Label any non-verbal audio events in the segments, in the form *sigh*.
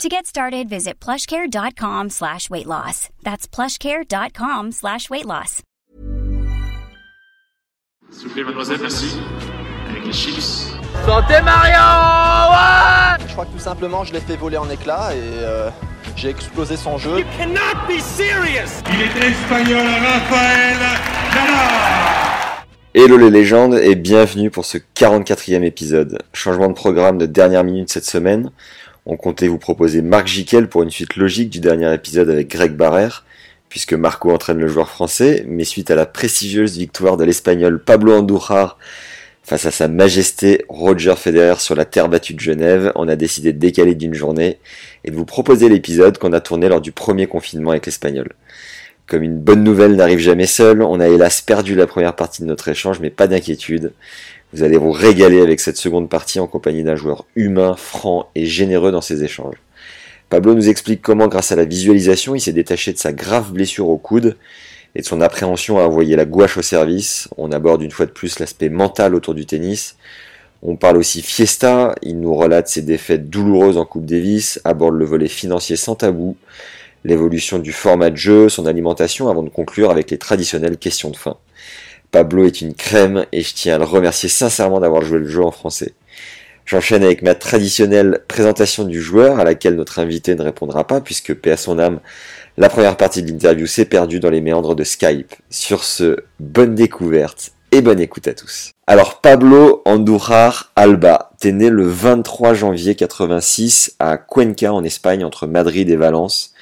To get started, visit plushcare.com slash weight loss. That's plushcare.com slash weight loss. S'il vous plaît, mademoiselle, merci. Avec les chips. Santé Mario ouais Je crois que tout simplement, je l'ai fait voler en éclats et euh, j'ai explosé son jeu. You cannot be serious Il est espagnol, Rafael Nadal Hello les légendes et bienvenue pour ce 44e épisode. Changement de programme de dernière minute cette semaine. On comptait vous proposer Marc Jiquel pour une suite logique du dernier épisode avec Greg Barrère, puisque Marco entraîne le joueur français, mais suite à la prestigieuse victoire de l'espagnol Pablo Andújar face à sa majesté Roger Federer sur la terre battue de Genève, on a décidé de décaler d'une journée et de vous proposer l'épisode qu'on a tourné lors du premier confinement avec l'espagnol. Comme une bonne nouvelle n'arrive jamais seule, on a hélas perdu la première partie de notre échange, mais pas d'inquiétude. Vous allez vous régaler avec cette seconde partie en compagnie d'un joueur humain, franc et généreux dans ses échanges. Pablo nous explique comment, grâce à la visualisation, il s'est détaché de sa grave blessure au coude et de son appréhension à envoyer la gouache au service. On aborde une fois de plus l'aspect mental autour du tennis. On parle aussi fiesta, il nous relate ses défaites douloureuses en Coupe Davis, aborde le volet financier sans tabou, l'évolution du format de jeu, son alimentation, avant de conclure avec les traditionnelles questions de fin. Pablo est une crème et je tiens à le remercier sincèrement d'avoir joué le jeu en français. J'enchaîne avec ma traditionnelle présentation du joueur à laquelle notre invité ne répondra pas puisque paix à son âme, la première partie de l'interview s'est perdue dans les méandres de Skype. Sur ce, bonne découverte et bonne écoute à tous. Alors Pablo Andújar Alba, t'es né le 23 janvier 86 à Cuenca en Espagne entre Madrid et Valence.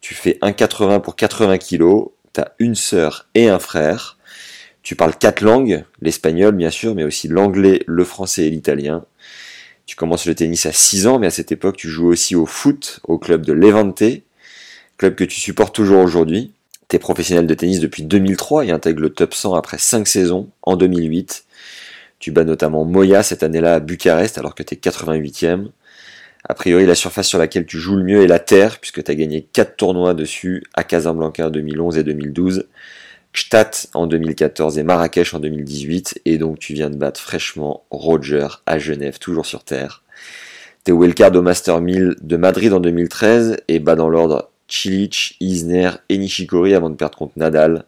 Tu fais 1,80 pour 80 kilos, t'as une sœur et un frère. Tu parles quatre langues, l'espagnol bien sûr, mais aussi l'anglais, le français et l'italien. Tu commences le tennis à 6 ans, mais à cette époque tu joues aussi au foot au club de Levante, club que tu supportes toujours aujourd'hui. Tu es professionnel de tennis depuis 2003 et intègre le top 100 après 5 saisons en 2008. Tu bats notamment Moya cette année-là à Bucarest alors que tu es 88e. A priori, la surface sur laquelle tu joues le mieux est la terre, puisque tu as gagné 4 tournois dessus à Casablanca en 2011 et 2012, Gstaad en 2014 et Marrakech en 2018, et donc tu viens de battre fraîchement Roger à Genève, toujours sur terre. T'es wildcard au Master 1000 de Madrid en 2013 et bats dans l'ordre Cilic, Isner et Nishikori avant de perdre contre Nadal.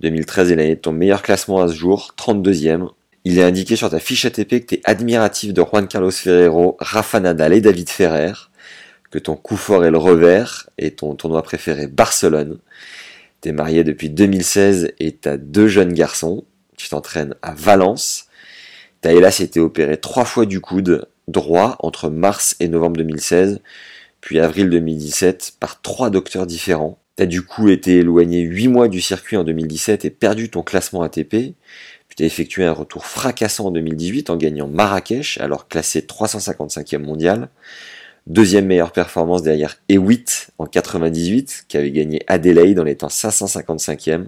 2013 est l'année de ton meilleur classement à ce jour, 32e. Il est indiqué sur ta fiche ATP que tu admiratif de Juan Carlos Ferrero, Rafa Nadal et David Ferrer, que ton coup fort est le revers et ton tournoi préféré Barcelone. Tu es marié depuis 2016 et tu as deux jeunes garçons. Tu t'entraînes à Valence. Tu as hélas été opéré trois fois du coude droit entre mars et novembre 2016 puis avril 2017 par trois docteurs différents. T'as du coup été éloigné 8 mois du circuit en 2017 et perdu ton classement ATP. Puis t'as effectué un retour fracassant en 2018 en gagnant Marrakech, alors classé 355e mondial. Deuxième meilleure performance derrière Ewitt en 98, qui avait gagné Adelaide en étant 555e.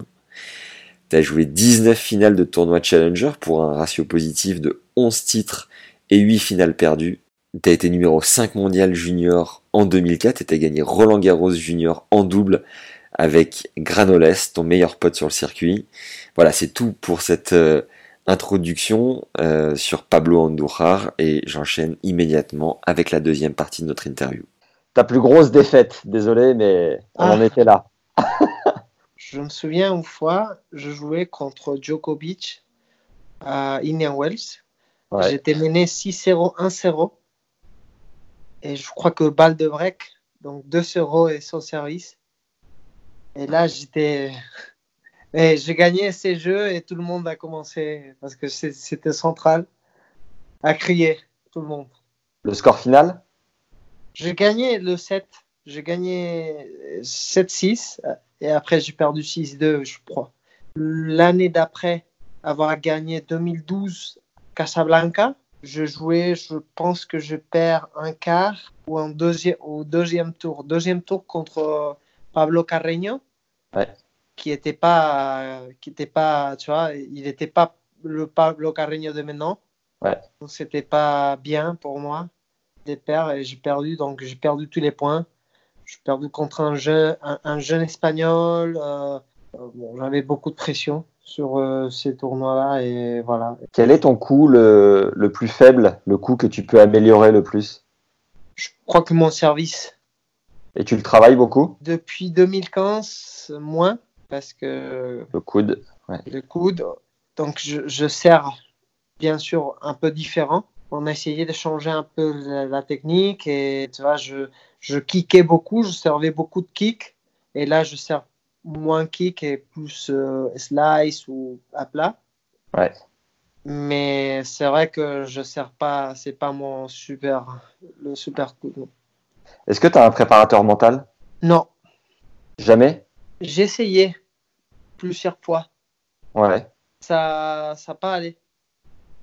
T'as joué 19 finales de tournoi Challenger pour un ratio positif de 11 titres et 8 finales perdues. T'as été numéro 5 mondial junior en 2004 et t'as gagné Roland Garros junior en double avec Granoles, ton meilleur pote sur le circuit. Voilà, c'est tout pour cette euh, introduction euh, sur Pablo Andújar et j'enchaîne immédiatement avec la deuxième partie de notre interview. Ta plus grosse défaite, désolé, mais on Ah. en était là. *laughs* Je me souviens une fois, je jouais contre Djokovic à Indian Wells. Ouais. J'étais mené 6-0, 1-0. Et je crois que balle de break, donc 2-0 et sans service. Et là, j'étais. Et j'ai gagné ces jeux et tout le monde a commencé, parce que c'était central, à crier, tout le monde. Le score final? J'ai gagné le 7. J'ai gagné 7-6 et après j'ai perdu 6-2, je crois. L'année d'après, avoir gagné 2012 Casablanca, je jouais, je pense que je perds un quart ou un deuxième, au deuxième tour. Deuxième tour contre Pablo Carreño. Ouais. Qui était pas, qui était pas, tu vois, il n'était pas le Pablo Carreño de maintenant. Ouais. Donc c'était pas bien pour moi de perdre et j'ai perdu, donc j'ai perdu tous les points. J'ai perdu contre un jeune, un, un jeune espagnol. euh, euh, bon, j'avais beaucoup de pression sur euh, ces tournois-là et voilà. Quel est ton coup le, le plus faible, le coup que tu peux améliorer le plus? Je crois que mon service Et tu le travailles beaucoup? Depuis 2015 moins parce que Le coude le coude. Donc je, je sers bien sûr un peu différent. On a essayé de changer un peu la, la technique et tu vois, je, je kickais beaucoup, je servais beaucoup de kick et là je sers moins kick et plus euh, slice ou à plat. Ouais. Mais c'est vrai que je sers pas, c'est pas mon super, le super coup. Est-ce que tu as un préparateur mental? Non, Jamais? J'ai essayé plusieurs fois. Ouais. Ça, ça n'a pas allé.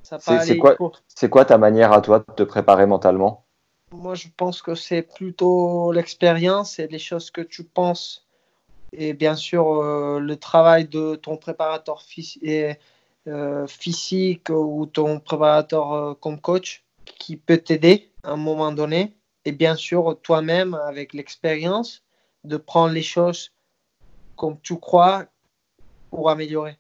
Ça pas c'est quoi- C'est quoi ta manière à toi de te préparer mentalement? Moi, je pense que c'est plutôt l'expérience et les choses que tu penses. Et bien sûr, euh, le travail de ton préparateur phys- et, euh, physique ou ton préparateur euh, comme coach qui peut t'aider à un moment donné. Et bien sûr, toi-même, avec l'expérience, de prendre les choses comme tu crois pour améliorer.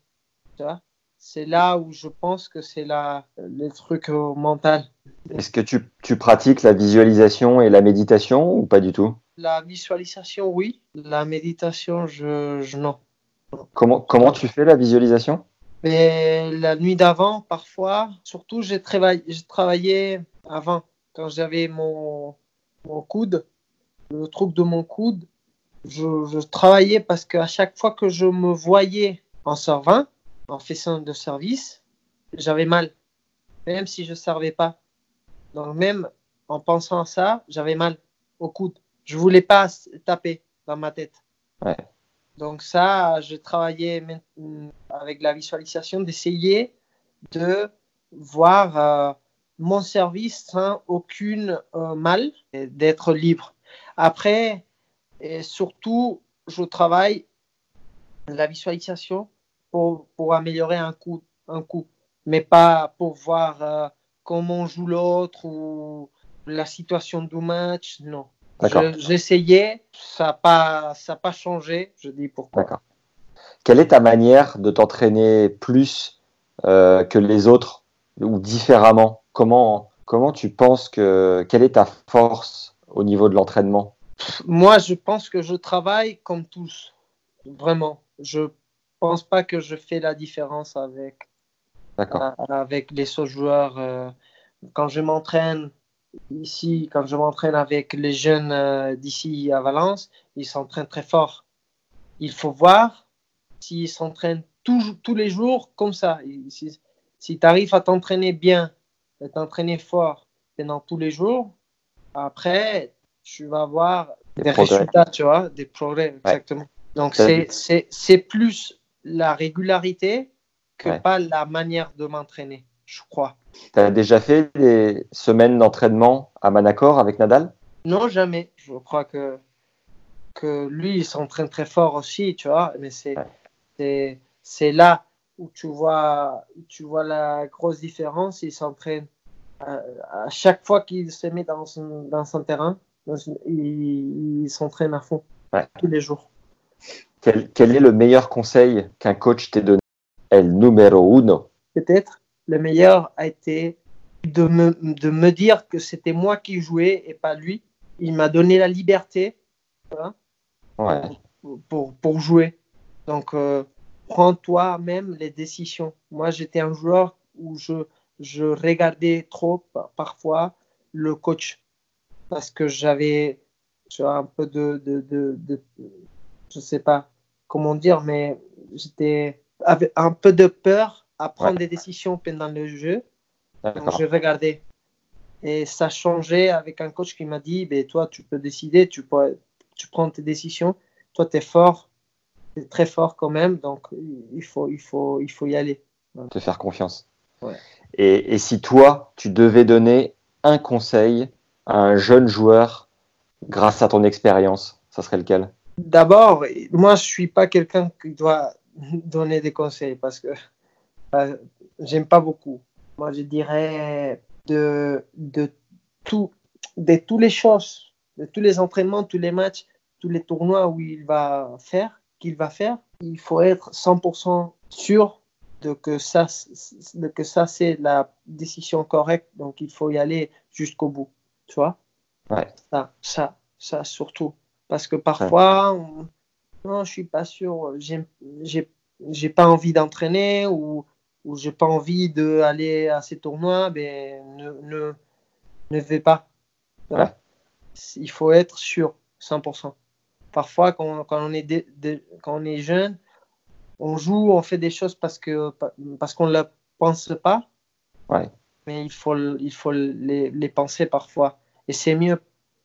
C'est là où je pense que c'est le truc mental. Est-ce que tu, tu pratiques la visualisation et la méditation ou pas du tout? La visualisation, oui. La méditation, je, je non. comment, comment tu fais la visualisation? Mais la nuit d'avant, parfois, surtout, j'ai travaillé, travaillé avant, quand j'avais mon, mon coude, le truc de mon coude. Je, je travaillais parce qu'à chaque fois que je me voyais en servant, en faisant de service, j'avais mal, même si je ne servais pas. Donc, même en pensant à ça, j'avais mal au coude. Je voulais pas taper dans ma tête. Ouais. Donc ça, je travaillais main- avec la visualisation d'essayer de voir euh, mon service sans aucune euh, mal d'être libre. Après, et surtout, je travaille la visualisation pour, pour améliorer un coup, un coup, mais pas pour voir euh, comment joue l'autre ou la situation du match, non. Je- J'essayais, ça n'a pas, ça pas changé, je dis pourquoi. D'accord. Quelle est ta manière de t'entraîner plus euh, que les autres ou différemment? Comment, comment tu penses que. Quelle est ta force au niveau de l'entraînement? Moi, je pense que je travaille comme tous, vraiment. Je pense pas que je fais la différence avec, euh, avec les autres joueurs. euh, quand je m'entraîne ici, quand je m'entraîne avec les jeunes euh, d'ici à Valence, ils s'entraînent très fort. Il faut voir s'ils s'entraînent tous, les jours comme ça. Si, si tu arrives à t'entraîner bien, à t'entraîner fort pendant tous les jours, après, tu vas voir Des résultats, tu vois, des progrès, exactement. Donc, c'est- plus la régularité que Ouais. pas la manière de m'entraîner, je crois. Tu as déjà fait des semaines d'entraînement à Manacor avec Nadal? Non, jamais. Je crois que, que lui, il s'entraîne très fort aussi, tu vois, mais c'est Ouais. c'est là où tu vois, tu vois la grosse différence. Il s'entraîne à, à chaque fois qu'il se met dans son, dans son terrain, dans son- il, il s'entraîne à fond, Ouais. tous les jours. quel, quel est le meilleur conseil qu'un coach t'ait donné? El numero uno. peut-être le meilleur a été de me, de me dire que c'était moi qui jouais et pas lui. Il m'a donné la liberté hein, Ouais. pour, pour, pour jouer. Donc, euh, prends toi-même les décisions. Moi, j'étais un joueur où je, je regardais trop par- parfois le coach parce que j'avais un peu de, de, de, de- je sais pas comment dire, mais j'étais avec un peu de peur à prendre Ouais. des décisions pendant le jeu. Donc, je regardais. Et ça changeait avec un coach qui m'a dit ben, Toi, tu peux décider, tu, peux, tu prends tes décisions. Toi, tu es fort, tu es très fort quand même, donc il faut, il faut, il faut y aller. Te faire confiance. Ouais. Et, et si toi, tu devais donner un conseil un jeune joueur grâce à ton expérience, ça serait lequel? D'abord, moi, je suis pas quelqu'un qui doit *laughs* donner des conseils parce que euh, j'aime pas beaucoup. Moi, je dirais de, de tout, de toutes les choses, de tous les entraînements, tous les matchs, tous les tournois où il va faire, qu'il va faire, il faut être 100% sûr de que ça, de que ça c'est la décision correcte. Donc, il faut y aller jusqu'au bout. Tu vois? Ouais. Ça, ça, ça surtout. Parce que parfois, on- non, je suis pas sûr, j'ai pas envie d'entraîner ou, ou j'ai pas envie d'aller à ces tournois, ben ne, ne, ne vais pas. Ouais. Il faut être sûr, 100%. Parfois, quand, quand on est, dé- quand on est jeune, on joue, on fait des choses parce que parce qu'on ne le pense pas. Ouais. Mais il faut, il faut les, les penser parfois. Et c'est mieux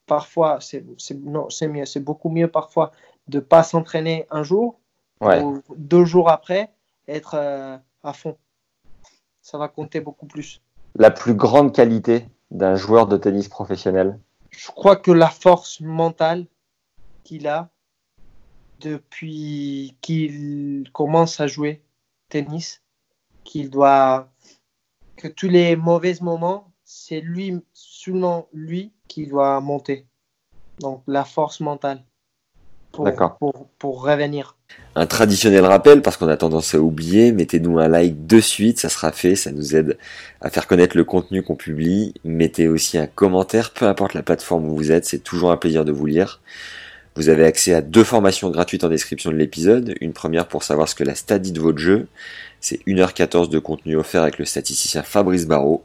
parfois, c'est c'est- non, c'est mieux, c'est beaucoup mieux parfois de pas s'entraîner un jour Ouais. ou deux jours après, être euh, à fond. Ça va compter beaucoup plus. La plus grande qualité d'un joueur de tennis professionnel? Je crois que la force mentale qu'il a depuis qu'il commence à jouer tennis, qu'il doit que tous les mauvais moments, c'est lui seulement lui qui doit monter. Donc la force mentale pour, pour, pour revenir. Un traditionnel rappel, parce qu'on a tendance à oublier, mettez-nous un like de suite, ça sera fait, ça nous aide à faire connaître le contenu qu'on publie. Mettez aussi un commentaire, peu importe la plateforme où vous êtes, c'est toujours un plaisir de vous lire. Vous avez accès à deux formations gratuites en description de l'épisode. Une première pour savoir ce que la stat dit de votre jeu. C'est 1h14 de contenu offert avec le statisticien Fabrice Barrault.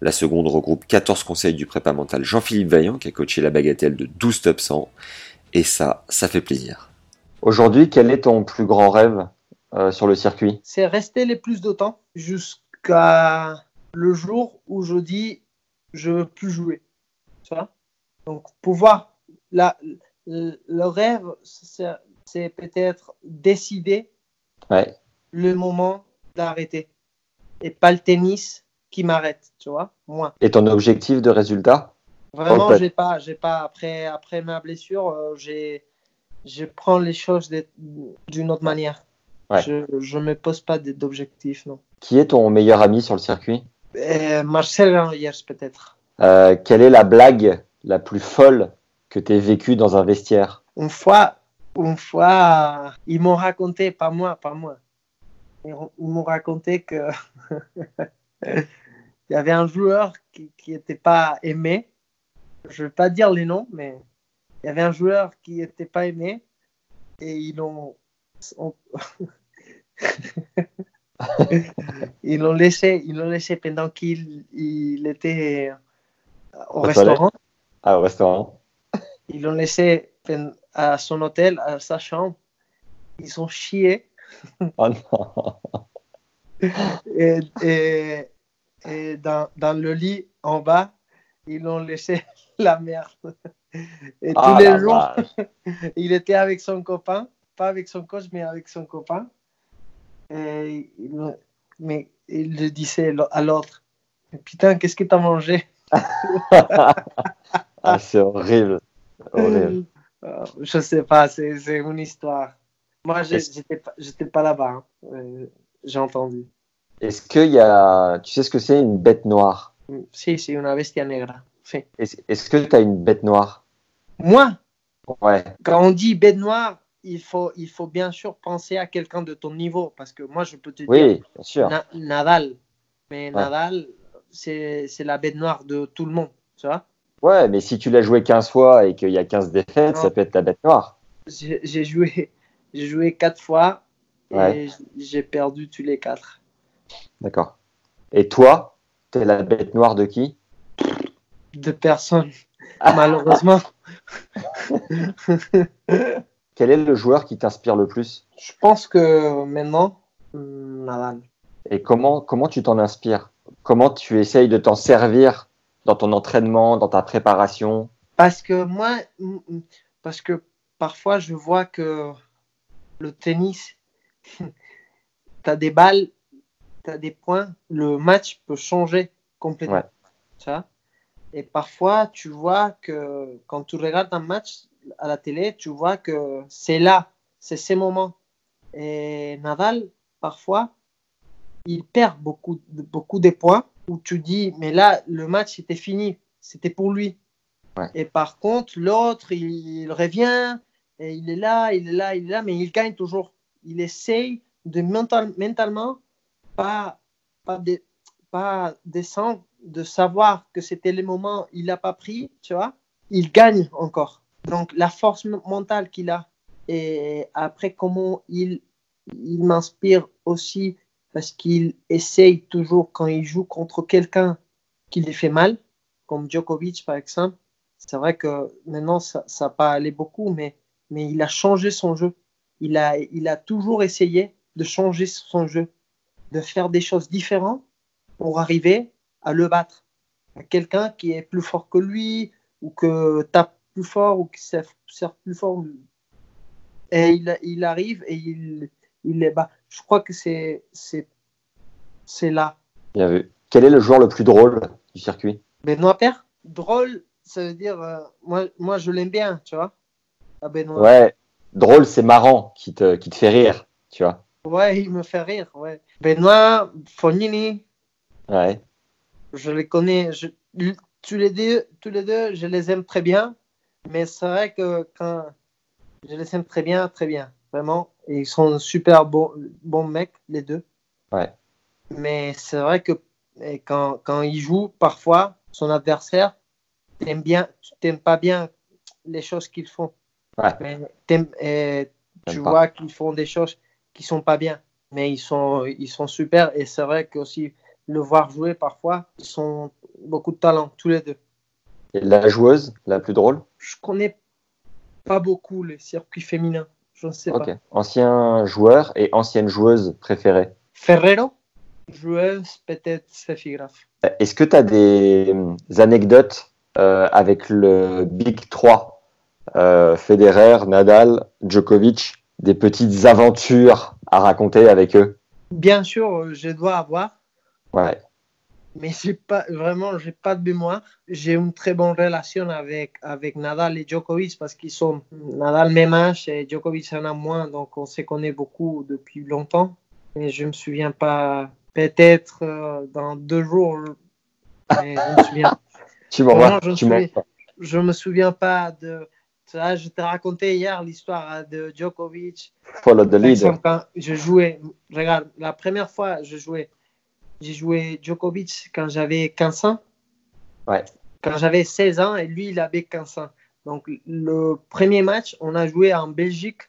La seconde regroupe 14 conseils du prépa mental Jean-Philippe Vaillant qui a coaché la bagatelle de 12 top 100. Et ça, ça fait plaisir. Aujourd'hui, quel est ton plus grand rêve euh, sur le circuit? C'est rester le plus de temps jusqu'à le jour où je dis je veux plus jouer. Tu vois? Donc pouvoir la, le rêve c'est c'est peut-être décider Ouais. Le moment d'arrêter et pas le tennis qui m'arrête, tu vois Moi. Et ton objectif de résultat? Vraiment, Ok. j'ai pas, j'ai pas après après ma blessure, euh, j'ai je prends les choses d'une autre manière. Ouais. Je je me pose pas d'objectifs, non. Qui est ton meilleur ami sur le circuit? Euh, Marcel Granollers, peut-être. Euh, Quelle est la blague la plus folle que tu aies vécue dans un vestiaire? Une fois, une fois, euh, ils m'ont raconté, pas moi, pas moi. Ils ont- ils m'ont raconté que *laughs* il y avait un joueur qui n'était pas aimé. Je ne vais pas dire les noms, mais il y avait un joueur qui n'était pas aimé et ils l'ont on- *laughs* ils l'ont laissé, ils l'ont laissé pendant qu'il il était au Au restaurant. Ah, au restaurant. Ils l'ont laissé à son hôtel, à sa chambre. Ils ont chié Oh *laughs* non. et, et, et dans, dans le lit en bas, ils l'ont laissé *laughs* la merde. Et Ah, tous les la jours, vache. *laughs* il était avec son copain, pas avec son coach, mais avec son copain. Et il, mais il le disait à l'autre Putain, qu'est-ce que t'as mangé? Ah, c'est horrible. Horrible. Euh, Je sais pas, c'est une histoire. Moi, j'étais pas, pas là-bas. hein. Euh, J'ai entendu. Est-ce qu'il y a. Tu sais ce que c'est une bête noire? Si, c'est une bestia negra. Si. Est-ce que tu as une bête noire? Moi, Ouais. quand on dit bête noire, il faut, il faut bien sûr penser à quelqu'un de ton niveau. Parce que moi, je peux te dire Oui, bien sûr. Na- Nadal. Mais Nadal, c'est la bête noire de tout le monde. Tu vois? Ouais, mais si tu l'as joué 15 fois et qu'il y a 15 défaites, Non. ça peut être ta bête noire. J'ai joué, j'ai joué quatre fois et j'ai perdu tous les quatre. D'accord. Et toi, t'es la bête noire de qui? De personnes, malheureusement. *laughs* Quel est le joueur qui t'inspire le plus? Je pense que maintenant, hum, Nadal. Et comment, comment tu t'en inspires? Comment tu essayes de t'en servir dans ton entraînement, dans ta préparation? Parce que moi, hum, hum, parce que parfois je vois que le tennis, *laughs* tu as des balles, tu as des points, le match peut changer complètement. Ouais. Tu vois? Et parfois, tu vois que quand tu regardes un match, à la télé, tu vois que c'est là, c'est ces moments. Et Nadal, parfois, il perd beaucoup, beaucoup de points où tu dis, mais là, le match était fini, c'était pour lui. Ouais. Et par contre, l'autre, il, il revient, il est là, il est là, il est là, mais il gagne toujours. Il essaye de mental, mentalement pas, pas, de, pas descendre, de savoir que c'était le moment, il n'a pas pris, tu vois, il gagne encore. Donc la force mentale qu'il a, et après comment il, il m'inspire aussi parce qu'il essaye toujours quand il joue contre quelqu'un qui lui fait mal, comme Djokovic par exemple. C'est vrai que maintenant ça n'a pas allé beaucoup, mais, mais il a changé son jeu. Il a, il a toujours essayé de changer son jeu, de faire des choses différentes pour arriver à le battre. À quelqu'un qui est plus fort que lui, ou que tape plus fort, ou qui sert, plus fort. Et il, il arrive et il, il les bat. Je crois que c'est c'est là. Bien vu. Quel est le joueur le plus drôle du circuit? Benoît Père Drôle, ça veut dire. Euh, moi, moi, je l'aime bien, tu vois. Ah. Ouais, drôle, c'est marrant, qui te, qui te fait rire, tu vois. Ouais, il me fait rire, ouais. Benoît, Fognini. Ouais. Je les connais. Je, tous, les deux, tous les deux, je les aime très bien. Mais c'est vrai que quand. Je les aime très bien, très bien. Vraiment. Et ils sont super bons, bons mecs, les deux. Ouais. Mais c'est vrai que quand, quand il joue, parfois, son adversaire, t'aimes bien, tu t'aimes pas bien les choses qu'ils font. Ouais. Mais et tu pas. vois qu'ils font des choses qui sont pas bien. Mais ils sont, ils sont super. Et c'est vrai que aussi le voir jouer parfois, ils sont beaucoup de talent, tous les deux. Et la joueuse, la plus drôle? Je connais pas beaucoup les circuits féminins. Je ne sais pas. Ancien joueur et ancienne joueuse préférée Ferrero, joueuse, peut-être Graf. Est-ce que tu as des euh, anecdotes euh, avec le Big 3 euh, Federer, Nadal, Djokovic, des petites aventures à raconter avec eux Bien sûr, je dois avoir. Ouais. mais j'ai pas vraiment j'ai pas de mémoire j'ai une très bonne relation avec avec Nadal et Djokovic parce qu'ils sont Nadal même âge et Djokovic en a moins donc on se connaît beaucoup depuis longtemps mais je me souviens pas peut-être euh, dans deux jours mais je me souviens *laughs* Tu m'en je me souviens pas de ça je t'ai raconté hier l'histoire de Djokovic Follow the par lead. exemple, quand je jouais, regarde, la première fois, je jouais, j'ai joué Djokovic quand j'avais 15 ans. Ouais. Quand j'avais 16 ans et lui, il avait 15 ans. Donc, le premier match, on a joué en Belgique,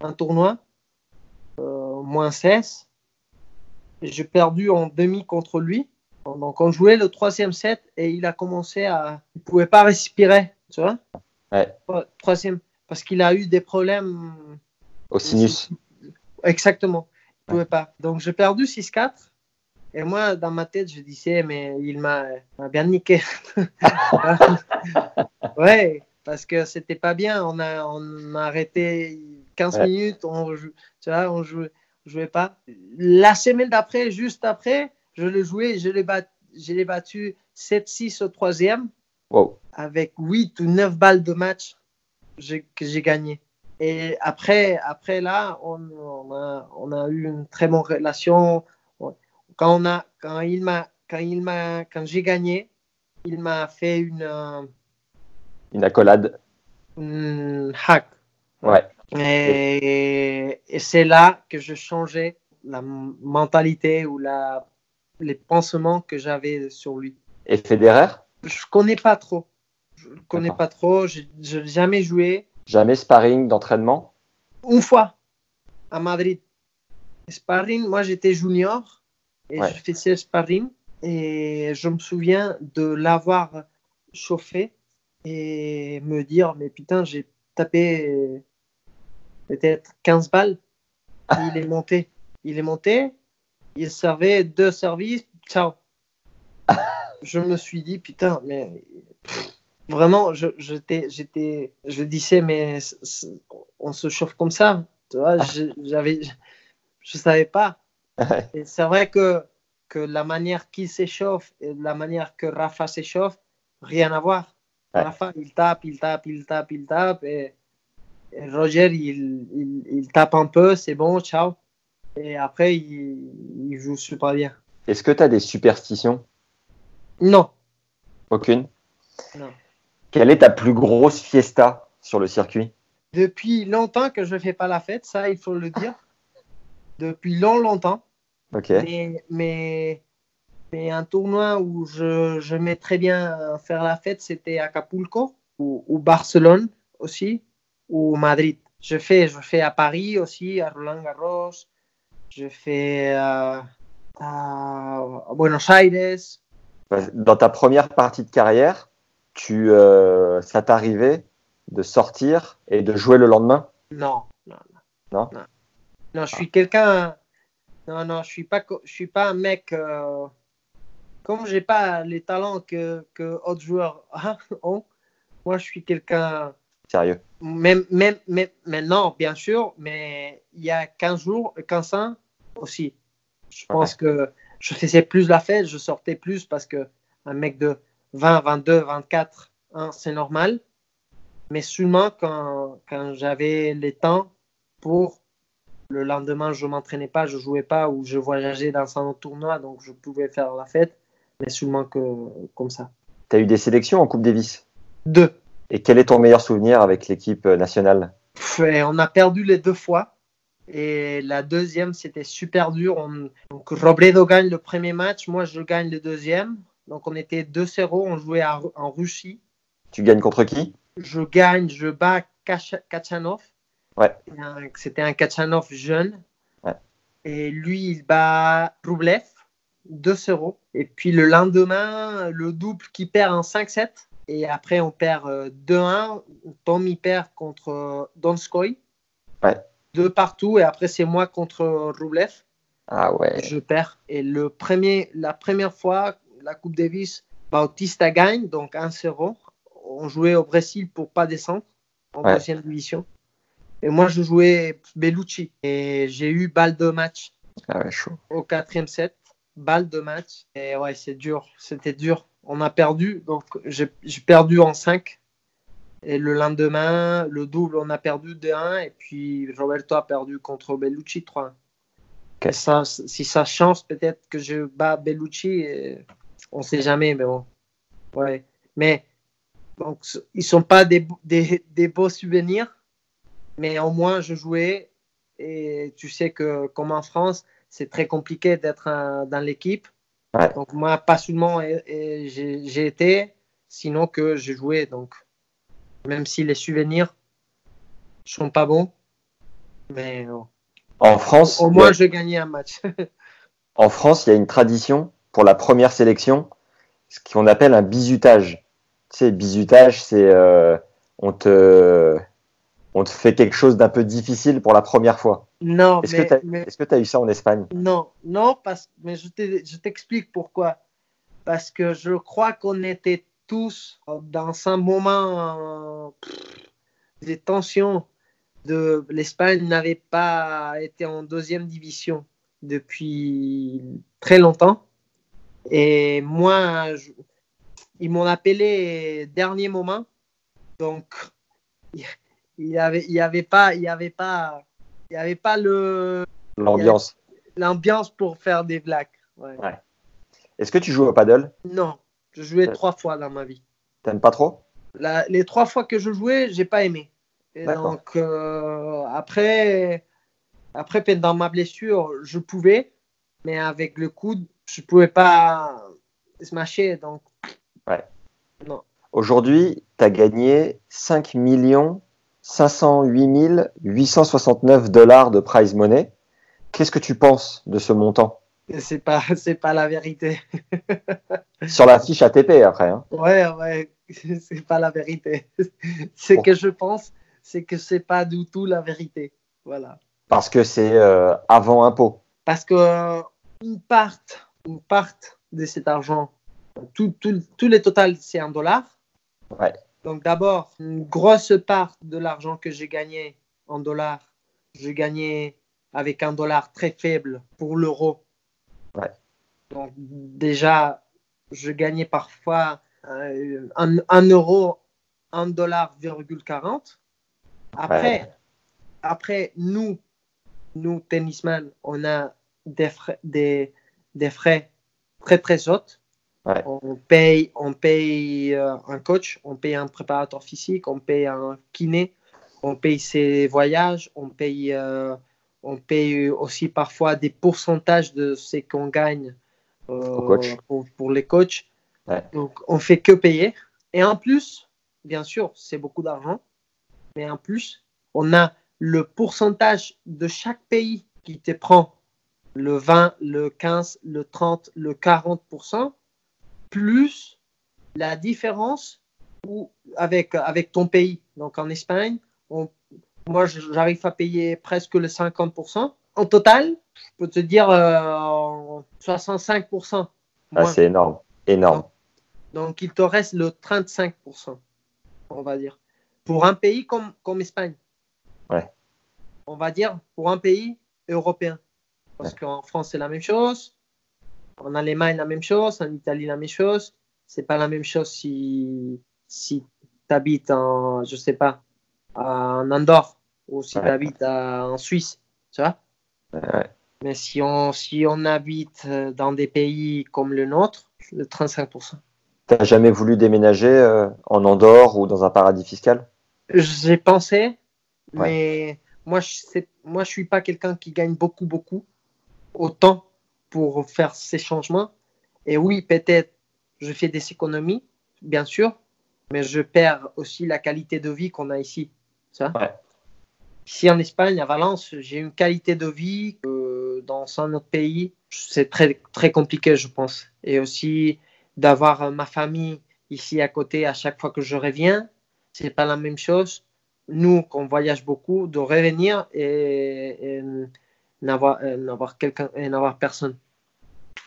un tournoi, euh, moins 16. J'ai perdu en demi contre lui. Donc, on jouait le troisième set et il a commencé à. Il ne pouvait pas respirer, tu vois. Ouais. Troisième, parce qu'il a eu des problèmes Au sinus. Exactement. Je pouvais pas. Donc j'ai perdu 6-4. Et moi, dans ma tête, je disais, mais il m'a bien niqué. *laughs* ouais, parce que c'était pas bien. On a, on a arrêté 15 Ouais. minutes, on, tu vois, on jouait, on jouait pas. La semaine d'après, juste après, je le jouais, je l'ai bat- je l'ai battu 7-6 au troisième Wow. Avec 8 ou 9 balles de match que j'ai gagné. Et après, après là, on, on a, on a eu une très bonne relation. Quand, on a, quand, il m'a, quand, il m'a, quand j'ai gagné, il m'a fait une, euh, Une accolade. une hack. Ouais. Et, et c'est là que je changeais la mentalité ou la, les pensements que j'avais sur lui. Et Federer? Je connais pas trop. Je le connais pas trop. Je n'ai jamais joué. Jamais sparring d'entraînement? Une fois à Madrid. Sparring, moi j'étais junior et Ouais. je faisais sparring et je me souviens de l'avoir chauffé et me dire mais putain j'ai tapé peut-être 15 balles il est *laughs* monté. Il est monté, il servait deux services, ciao. *laughs* Je me suis dit putain mais pff, vraiment je j'étais je disais mais on se chauffe comme ça tu vois je- j'avais je savais pas et c'est vrai que que la manière qu'il s'échauffe et la manière que Rafa s'échauffe rien à voir Ouais. fin, il tape, il tape, il tape, il tape. Et, et Roger, il, il, il tape un peu, c'est bon, ciao. Et après, il, il joue super bien. Est-ce que tu as des superstitions? Non, Aucune? Non. Quelle est ta plus grosse fiesta sur le circuit? Depuis longtemps que je ne fais pas la fête, ça, il faut le dire. Depuis long, longtemps. Ok. Mais, mais, mais un tournoi où je, je mets très bien à faire la fête, c'était Acapulco ou, ou Barcelone aussi, ou Madrid. Je fais, je fais à Paris aussi, à Roland Garros. Je fais euh, à Buenos Aires. Dans ta première partie de carrière, tu, euh, ça t'arrivait de sortir et de jouer le lendemain? Non, non, Non non. Non, je suis quelqu'un. Non, non, je suis pas, je suis pas un mec. euh, Comme j'ai pas les talents que, que autres joueurs *laughs* ont, moi je suis quelqu'un. Sérieux? Même, même, même maintenant, bien sûr, mais il y a 15 jours, 15 ans aussi. Je pense que je faisais plus la fête, je sortais plus parce que un mec de 20, 22, 24, hein, c'est normal. Mais seulement quand, quand j'avais le temps pour le lendemain, je m'entraînais pas, je jouais pas ou je voyageais dans un tournoi, donc je pouvais faire la fête, mais seulement que comme ça. Tu as eu des sélections en Coupe Davis? Deux. Et quel est ton meilleur souvenir avec l'équipe nationale? Pff, et on a perdu les deux fois. Et la deuxième, c'était super dur. On- Donc, Robledo gagne le premier match, moi je gagne le deuxième. Donc, on était 2-0, on jouait à- en Russie. Tu gagnes contre qui? Je gagne, je bats Kacha- Kachanov. Ouais. C'était un Kachanov jeune. Ouais. Et lui, il bat Rublev 2-0. Et puis le lendemain, le double qui perd en 5-7. Et après, on perd euh, 2-1. Tom, il perd contre euh, Donskoy. Ouais. Deux partout. Et après, c'est moi contre Rublev. Ah ouais. Je perds. Et le premier, la première fois, la Coupe Davis, Bautista gagne, donc 1-0. On jouait au Brésil pour pas descendre en Ouais. deuxième division. Et moi, je jouais Bellucci. Et j'ai eu balle de match Ah ouais, chaud. au quatrième set. Balle de match. Et ouais, c'est dur. C'était dur. On a perdu. Donc, j'ai perdu en 5. Et le lendemain, le double, on a perdu 2-1. Et puis, Roberto a perdu contre Bellucci 3-1. Ok. Et ça, si ça change, peut-être que je bats Bellucci. et on sait jamais, mais bon. Ouais. Mais, donc, ils sont pas des, des, des beaux souvenirs. Mais au moins, je jouais. Et tu sais que, comme en France, c'est très compliqué d'être dans l'équipe. Ouais. Donc, moi, pas seulement j'ai été, sinon que j'ai joué. Donc, même si les souvenirs sont pas bons, mais bon. En France, au moins, a- je gagnais un match. *laughs* en France, il y a une tradition pour la première sélection, ce qu'on appelle un bizutage. Tu sais, bizutage, c'est euh, on te on te fait quelque chose d'un peu difficile pour la première fois. non, Est-ce mais, que tu as, mais- eu ça en Espagne? Non, non, parce, mais je t'explique pourquoi. Parce que je crois qu'on était tous dans un moment euh, des tensions. De l'Espagne n'avait pas été en deuxième division depuis très longtemps. Et moi, je- ils m'ont appelé dernier moment. Donc, il n'y avait, il avait pas, il avait pas, il avait pas le, L'ambiance. l'ambiance pour faire des blagues. Ouais. Est-ce que tu joues au paddle? Non, je jouais Ouais. trois fois dans ma vie. T'aimes pas trop? La- les trois fois que je jouais, j'ai pas aimé. Et donc euh, après, après pendant ma blessure, je pouvais, mais avec le coude, je pouvais pas smasher. Donc Aujourd'hui, tu as gagné 5 508 869 dollars de prize money. Qu'est-ce que tu penses de ce montant? C'est pas, *laughs* c'est pas la vérité. *laughs* Sur la fiche ATP après. Hein. Ouais, ouais, *laughs* c'est pas la vérité. Ce Bon. que je pense, c'est que c'est pas du tout la vérité. Voilà. Parce que c'est euh, avant impôt. Parce que euh, une part, une part de cet argent, tout, tout, tout le total, c'est un dollar. Ouais. Donc d'abord, une grosse part de l'argent que j'ai gagné en dollars, j'ai gagné avec un dollar très faible pour l'euro. Ouais. Donc déjà, je gagnais parfois euh, un, un euro 1,40$. Après, Ouais. après, nous, nous, tennisman, on a des, des frais très, très hauts. Ouais. On paye, on paye euh, un coach, on paye un préparateur physique, on paye un kiné, on paye ses voyages, on paye, euh, on paye aussi parfois des pourcentages de ce qu'on gagne euh, pour, pour les coachs. Ouais. Donc, on fait que payer. Et en plus, bien sûr, c'est beaucoup d'argent, mais en plus, on a le pourcentage de chaque pays qui te prend le 20, le 15, le 30, le 40%, plus la différence avec, avec ton pays. Donc en Espagne, on- moi j'arrive à payer presque le 50%. En total, je peux te dire euh, 65%. Ah, moins. c'est énorme. Énorme. Donc, il te reste le 35%, on va dire. Pour un pays comme, comme Espagne. Ouais. On va dire pour un pays européen. Parce qu'en France, c'est la même chose. En Allemagne, la même chose. En Italie, la même chose. C'est pas la même chose si, si tu habites en, je sais pas, en Andorre ou si Ouais. tu habites en Suisse. Tu vois? Ouais. Mais si on, si on habite dans des pays comme le nôtre, le 35%. T'as jamais voulu déménager euh, en Andorre ou dans un paradis fiscal? J'ai pensé, mais moi, je moi, je suis pas quelqu'un qui gagne beaucoup, beaucoup, autant pour faire ces changements. Et oui, peut-être, je fais des économies, bien sûr, mais je perds aussi la qualité de vie qu'on a ici. Ça. Ouais. Ici en Espagne, à Valence, j'ai une qualité de vie que dans un autre pays, c'est très, très compliqué, je pense. Et aussi d'avoir ma famille ici à côté à chaque fois que je reviens, c'est pas la même chose. Nous, qu'on voyage beaucoup, de revenir et, et n'avoir euh, n'avoir quelqu'un et n'avoir personne.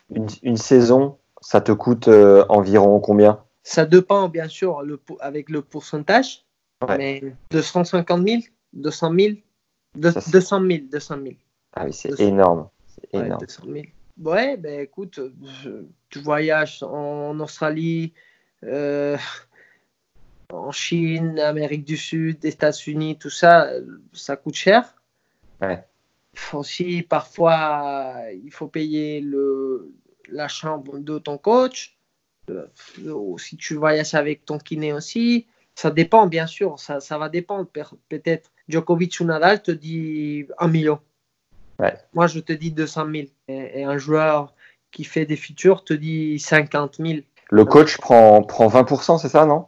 une, une saison, ça te coûte euh, environ combien? Ça dépend bien sûr le, avec le pourcentage, Ouais. mais 250 000, 200 000, deux- Ça, c'est- 200 000, 200 000. Ah oui, c'est énorme. C'est Ouais, énorme. 200 000. Ouais, ben écoute, je- tu voyages en Australie, euh, en Chine, Amérique du Sud, États-Unis, tout ça, euh, ça coûte cher. Ouais. Aussi, parfois, il faut payer le, la chambre de ton coach. Euh, ou si tu voyages avec ton kiné aussi, ça dépend, bien sûr, ça, ça va dépendre. Peut-être Djokovic ou Nadal te dit un million. Ouais. Moi, je te dis 200 000. Et, et un joueur qui fait des futurs te dit 50 000. Le coach prend, prend 20%, c'est ça, non?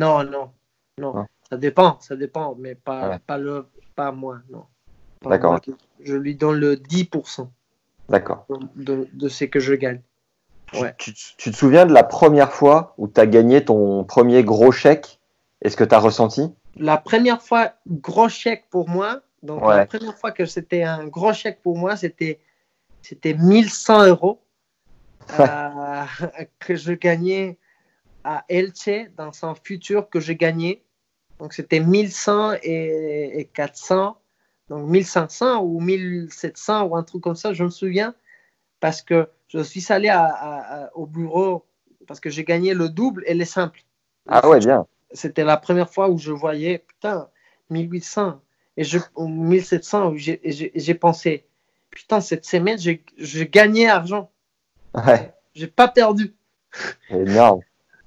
Non, non, non. Ça dépend, ça dépend, mais pas, Ouais. pas, le, pas moi, non. D'accord. Je lui donne le 10% D'accord. de, de ce que je gagne. Tu- Ouais. Tu, tu te souviens de la première fois où tu as gagné ton premier gros chèque? Est-ce que tu as ressenti? La première fois, gros chèque pour moi, donc Ouais. la première fois que c'était un gros chèque pour moi, c'était c'était 1100 euros *laughs* euh, *laughs* que je gagnais à Elche dans un futur que je gagnais. Donc c'était 1100 et, et 400, donc 1500 ou 1700 ou un truc comme ça, je me souviens, parce que je suis allé à- à- à- au bureau parce que j'ai gagné le double et les simples. Ah ouais, bien. C'était la première fois où je voyais, putain, 1800 et je, ou 1700, où j'ai- j'ai j'ai pensé, putain, cette semaine, j'ai j'ai gagné argent. Ouais, J'ai pas perdu. énorme.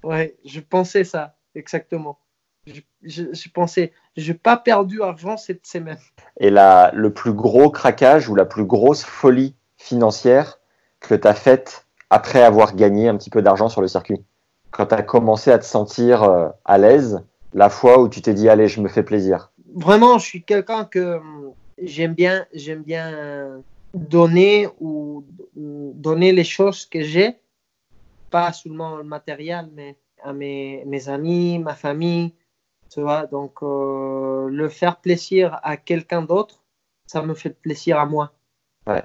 Ouais, je pensais ça, exactement. Je, je, je pensais, j'ai pas perdu argent cette semaine. Et la, le plus gros craquage ou la plus grosse folie financière que tu as faite après avoir gagné un petit peu d'argent sur le circuit? Quand tu as commencé à te sentir euh, à l'aise, la fois où tu t'es dit, allez, je me fais plaisir. Vraiment, je suis quelqu'un que hum, j'aime bien, j'aime bien donner ou donner les choses que j'ai pas seulement le matériel, mais à mes, mes amis, ma famille, tu vois. Donc, euh, le faire plaisir à quelqu'un d'autre, ça me fait plaisir à moi. Ouais.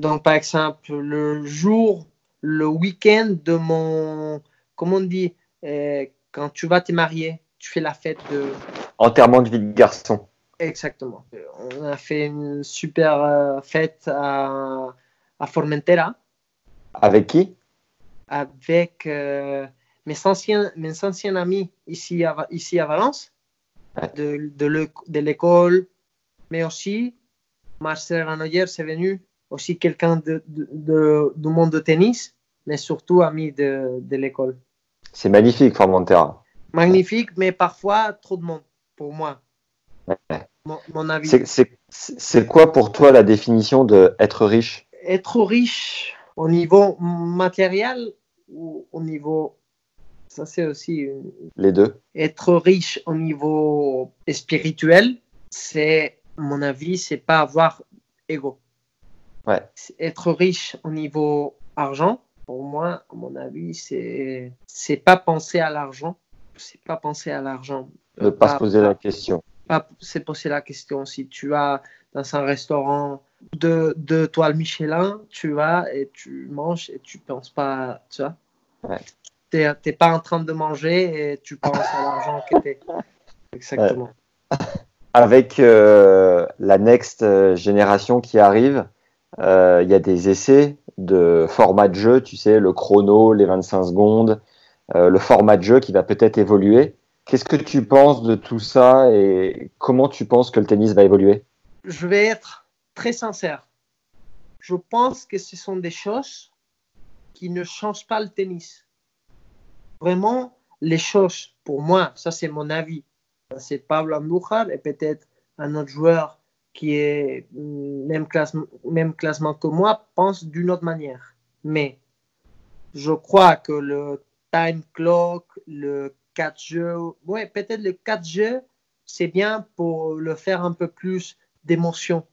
Donc, par exemple, le jour, le week-end de mon, comment on dit, euh, quand tu vas te marier, tu fais la fête de. Enterrement de vie de garçon. Exactement. On a fait une super euh, fête à, à Formentera Avec qui? Avec euh, mes, anciens, mes anciens amis ici à, ici à Valence, de, de le- de l'école, mais aussi Marcel Ranoyer, c'est venu, aussi quelqu'un de, de- de- du monde de tennis, mais surtout ami de, de l'école. C'est magnifique, Formentera. Magnifique, mais parfois trop de monde pour moi. Ouais. Mon, mon avis. C'est quoi pour toi la définition de être riche? Être riche au niveau matériel ou au niveau. Ça, c'est aussi une, Les deux être riche au niveau spirituel, c'est, à mon avis, c'est pas avoir ego. Ouais. Être riche au niveau argent, pour moi, à mon avis, c'est, c'est pas penser à l'argent. C'est pas penser à l'argent. Ne pas se poser la question. Pas se poser la question. Si tu as dans un restaurant de, de toiles Michelin, tu vas et tu manges et tu penses pas, tu vois. Ouais. T'es, t'es pas en train de manger et tu penses à l'argent que t'es. *laughs* Exactement. Avec euh, la next euh, génération qui arrive, euh, il y a des essais de format de jeu, tu sais, le chrono, les 25 secondes, euh, le format de jeu qui va peut-être évoluer. Qu'est-ce que tu penses de tout ça et comment tu penses que le tennis va évoluer? Je vais être très sincère. Je pense que ce sont des choses qui ne changent pas le tennis. Vraiment, les choses, pour moi, ça c'est mon avis. C'est Pablo Andújar et peut-être un autre joueur qui est mm, même classement que moi pense d'une autre manière. Mais je crois que le time clock, le 4 jeux, ouais, peut-être le 4 jeux, c'est bien pour le faire un peu plus d'émotion.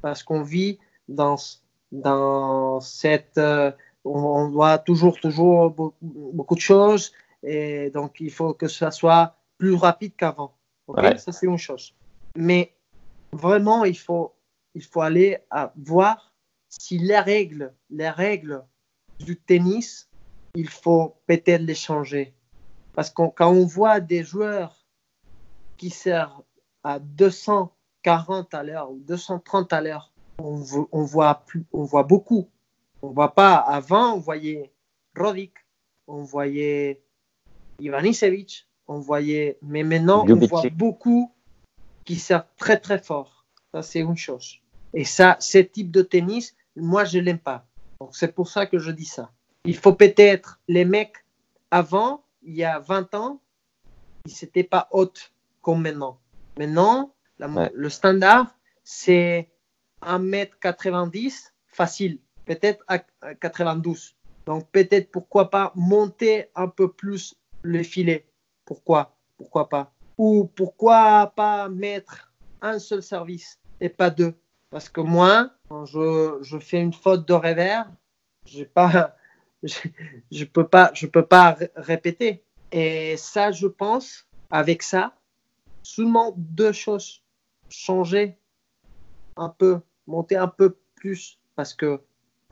Parce qu'on vit dans, dans cette. euh, on, voit toujours, toujours beaucoup, beaucoup de choses. Et donc, il faut que ça soit plus rapide qu'avant. Ouais. Ça, c'est une chose. Mais vraiment, il faut, il faut aller à voir si les règles, les règles du tennis, il faut peut-être les changer. Parce que quand on voit des joueurs qui servent à 240 à l'heure ou 230 à l'heure, on, vo- on voit plus, on voit beaucoup. On voit pas. Avant, on voyait Rodic, on voyait Ivanisevic, on voyait. Mais maintenant, on voit beaucoup qui servent très très fort. Ça, c'est une chose. Et ça, ce type de tennis, moi, je l'aime pas. Donc, c'est pour ça que je dis ça. Il faut peut-être les mecs avant, il y a 20 ans, ils n'étaient pas hautes comme maintenant. Maintenant, la- Ouais. le standard, c'est 1m90 facile, peut-être à à 92. Donc peut-être pourquoi pas monter un peu plus le filet. Pourquoi? Pourquoi pas? Ou pourquoi pas mettre un seul service et pas deux? Parce que moi, quand je, je fais une faute de revers, j'ai pas, *laughs* je, je peux pas, je peux pas ré- répéter. Et ça, je pense, avec ça, seulement deux choses changer un peu, monter un peu plus, parce que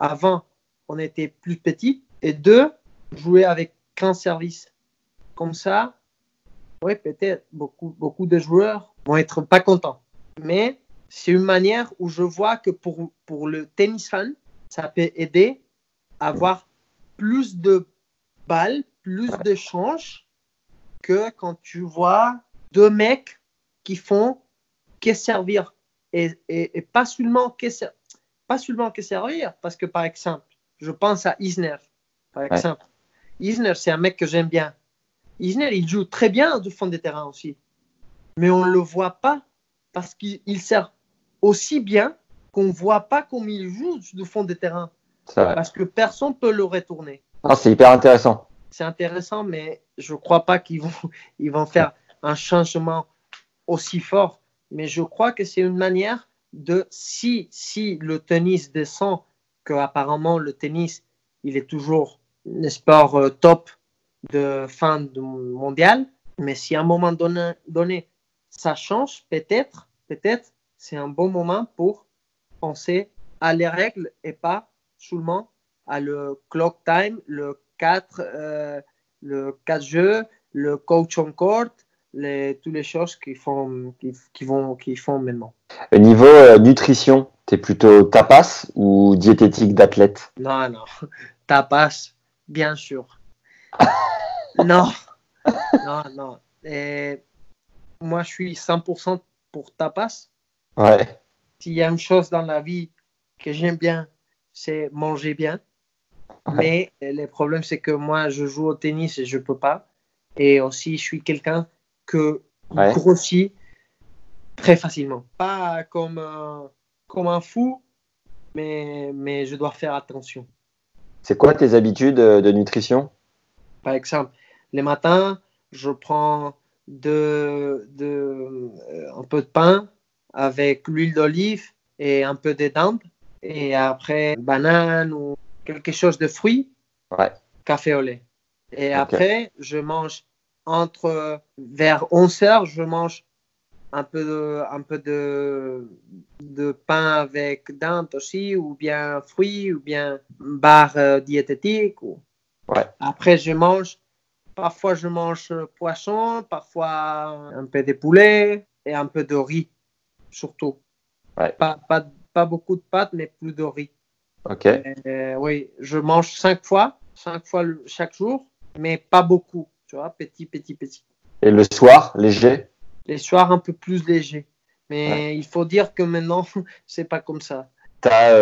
avant, on était plus petit. Et deux, jouer avec 15 services. Comme ça, oui, peut-être beaucoup, beaucoup de joueurs vont être pas contents. Mais c'est une manière où je vois que pour, le tennis fan, ça peut aider à avoir plus de balles, plus de chances que quand tu vois deux mecs qui font que servir. Et, et, et pas seulement que ser- pas seulement que servir, parce que par exemple, je pense à Isner, par exemple. Isner, c'est un mec que j'aime bien. Isner, il joue très bien du fond des terrains aussi. Mais on ne le voit pas parce qu'il il sert aussi bien qu'on ne voit pas comme il joue du fond des terrains. C'est vrai. Parce que personne ne peut le retourner. Ah, c'est hyper intéressant. C'est intéressant, mais je ne crois pas qu'ils vont, *laughs* ils vont faire un changement aussi fort. Mais je crois que c'est une manière de, si, si le tennis descend, que apparemment le tennis, il est toujours un sport euh, top de fin du mondial. Mais si à un moment donné, donné ça change, peut-être, peut-être, c'est un bon moment pour penser à les règles et pas seulement à le clock time, le 4, euh, le 4 jeux, le coach on court, les, toutes les choses qui font, qui, qui vont, qui font maintenant. Au niveau euh, nutrition, tu es plutôt tapas ou diététique d'athlète? Non, non, *laughs* tapas, bien sûr. *laughs* non, non, non. Et moi, je suis 100% pour tapas. Ouais. S'il y a une chose dans la vie que j'aime bien, c'est manger bien. Mais le problème, c'est que moi, je joue au tennis et je peux pas. Et aussi, je suis quelqu'un que Ouais. grossit très facilement. Pas comme, un- comme un fou, mais, mais je dois faire attention. C'est quoi tes habitudes de nutrition? Par exemple, les matins, je prends de, de, euh, un peu de pain avec l'huile d'olive et un peu de dinde. Et après, banane ou quelque chose de fruits, Ouais. café au lait. Et après, je mange entre vers 11 heures, je mange un peu de, un peu de, de pain avec dinde aussi, ou bien fruits, ou bien barre euh, diététique. Ou... Ouais. Après, je mange, parfois je mange poisson, parfois un peu de poulet et un peu de riz, surtout. Ouais. Pas, pas, pas beaucoup de pâtes, mais plus de riz. Ok. Euh, oui, je mange cinq fois, cinq fois chaque jour, mais pas beaucoup, tu vois, petit, petit, petit. Et le soir, léger Les soirs un peu plus légers. Mais il faut dire que maintenant, *laughs* c'est pas comme ça. Tu as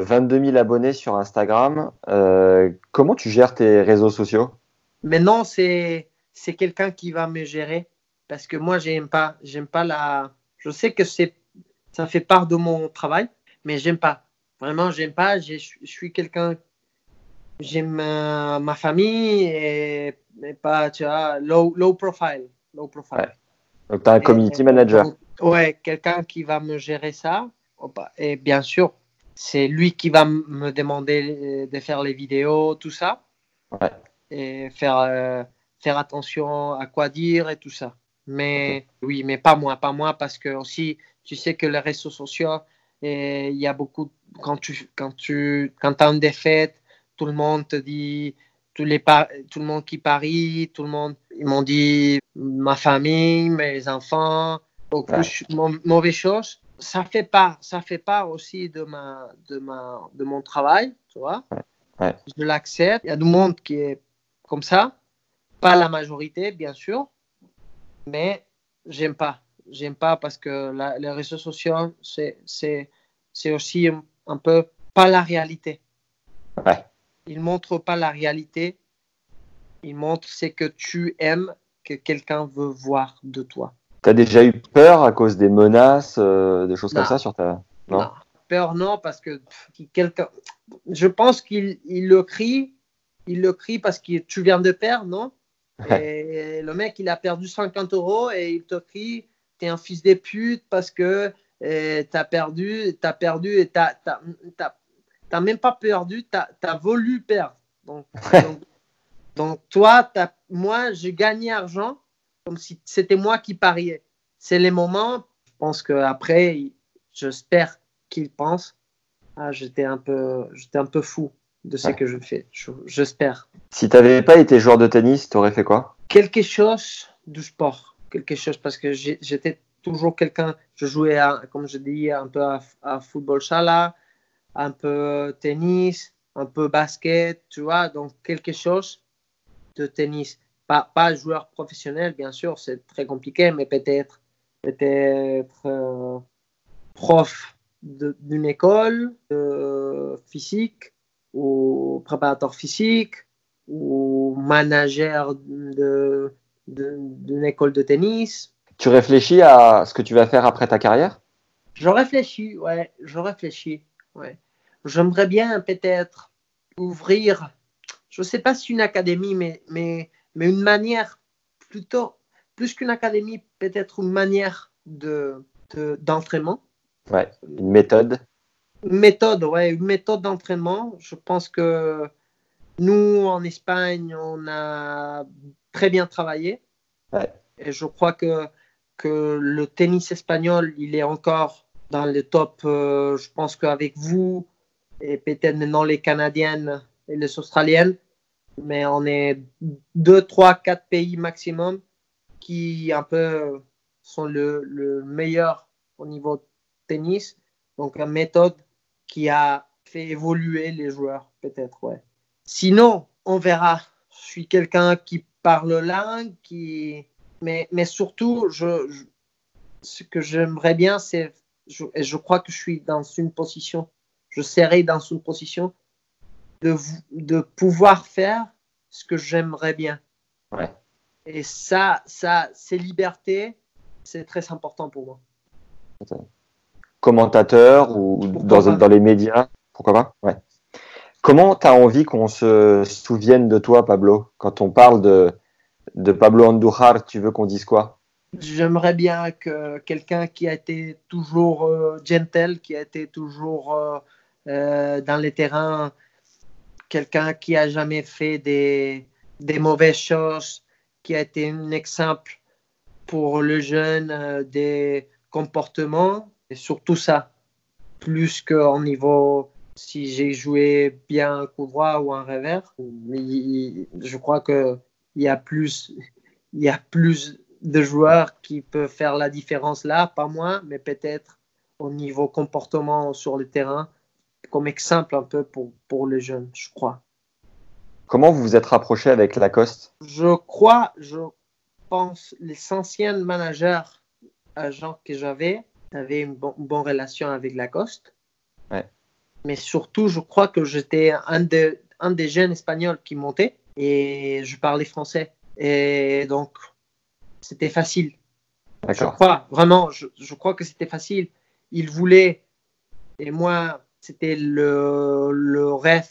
22 000 abonnés sur Instagram. Euh, comment tu gères tes réseaux sociaux? Maintenant, c'est c'est quelqu'un qui va me gérer parce que moi, j'aime pas, j'aime pas la. Je sais que c'est ça fait part de mon travail, mais j'aime pas. Vraiment, j'aime pas. Je je suis quelqu'un. J'aime euh, ma famille et, et pas, tu vois, low, low profile. Low profile. Ouais. Donc, tu as un Et- community manager. donc, ouais, quelqu'un qui va me gérer ça. Et bien sûr, c'est lui qui va me demander euh, de faire les vidéos, tout ça. Ouais. Et faire, euh, faire attention à quoi dire et tout ça. Mais oui, mais pas moi, pas moi, parce que aussi, tu sais que les réseaux sociaux, il y a beaucoup, quand tu, quand tu, quand as une défaite, tout le monde te dit, les tout le monde qui parie, tout le monde, ils m'ont dit ma famille, mes enfants, beaucoup Ouais. mauvaises choses. Ça fait pas, ça fait pas aussi de ma, de ma, de mon travail, tu vois. Ouais. Je l'accepte. Il y a du monde qui est comme ça, pas la majorité, bien sûr, mais j'aime pas. J'aime pas parce que la- les réseaux sociaux, c'est, c'est, c'est aussi un, un peu pas la réalité. Ouais. Ils montrent pas la réalité. Ils montrent ce que tu aimes, que quelqu'un veut voir de toi. Tu as déjà eu peur à cause des menaces, euh, des choses Non. comme ça sur ta. Non? Non. Peur, non, parce que quelqu'un. Je pense qu'il il le crie. Il le crie parce que tu viens de perdre, non? Et le mec, il a perdu 50 euros et il te crie T'es un fils de pute parce que tu t'as perdu, t'as perdu et t'as t'as- t'as- t'as même pas perdu, t'as as voulu perdre. Donc, donc, donc toi, t'as- moi, j'ai gagné argent comme si c'était moi qui pariais. C'est les moments, je pense qu'après, j'espère qu'il pense ah, j'étais un, peu- un peu fou de ce Ouais. que je fais. Je- J'espère. Si t'avais pas été joueur de tennis, t'aurais fait quoi? Quelque chose du sport. Quelque chose parce que j'étais toujours quelqu'un, je jouais, à, comme je dis, un peu à, à football chala, un peu tennis, un peu basket, tu vois, donc quelque chose de tennis. Pas, pas joueur professionnel, bien sûr, c'est très compliqué, mais peut-être peut-être euh, prof d'une école de physique ou préparateur physique ou manager de- de- d'une école de tennis. Tu réfléchis à ce que tu vas faire après ta carrière? Je réfléchis, ouais, je réfléchis, ouais. J'aimerais bien peut-être ouvrir, je ne sais pas si une académie, mais, mais, mais une manière plutôt, plus qu'une académie, peut-être une manière de, de- d'entraînement. Ouais. Une méthode Une méthode, ouais, une méthode d'entraînement. Je pense que nous, en Espagne, on a très bien travaillé. Ouais. Et je crois que, que le tennis espagnol, il est encore dans le top. euh, je pense qu'avec vous et peut-être maintenant les Canadiennes et les Australiennes, mais on est deux, trois, quatre pays maximum qui un peu sont le, le meilleur au niveau tennis. Donc une méthode qui a fait évoluer les joueurs, peut-être, ouais. Sinon, on verra. Je suis quelqu'un qui parle langue, qui... mais, mais surtout, je, je- ce que j'aimerais bien, c'est, je, et je crois que je suis dans une position, je serai dans une position de, de pouvoir faire ce que j'aimerais bien. Ouais. Et ça, ça, ces libertés, c'est très important pour moi. Commentateur ou dans, les médias Pourquoi pas? Ouais. Comment tu as envie qu'on se souvienne de toi, Pablo? Quand on parle de, de Pablo Andújar, tu veux qu'on dise quoi? J'aimerais bien que quelqu'un qui a été toujours euh, gentle, qui a été toujours euh, euh, dans les terrains, quelqu'un qui a jamais fait des, des mauvaises choses, qui a été un exemple pour le jeune des comportements, et surtout ça, plus qu'au niveau si j'ai joué bien un coup droit ou un revers. Il- je crois que il y a plus, il y a plus de joueurs qui peuvent faire la différence là, pas moi, mais peut-être au niveau comportement sur le terrain, comme exemple un peu pour, pour les jeunes, je crois. Comment vous vous êtes rapproché avec Lacoste? Je crois, je pense, les anciens managers, agents que j'avais, avaient une, bon- une bonne relation avec Lacoste. Ouais. Mais surtout, je crois que j'étais un, de- un des jeunes espagnols qui montait et je parlais français. Et donc, c'était facile. Je crois, vraiment, je, je crois que c'était facile. Il voulait, et moi, c'était le, le rêve.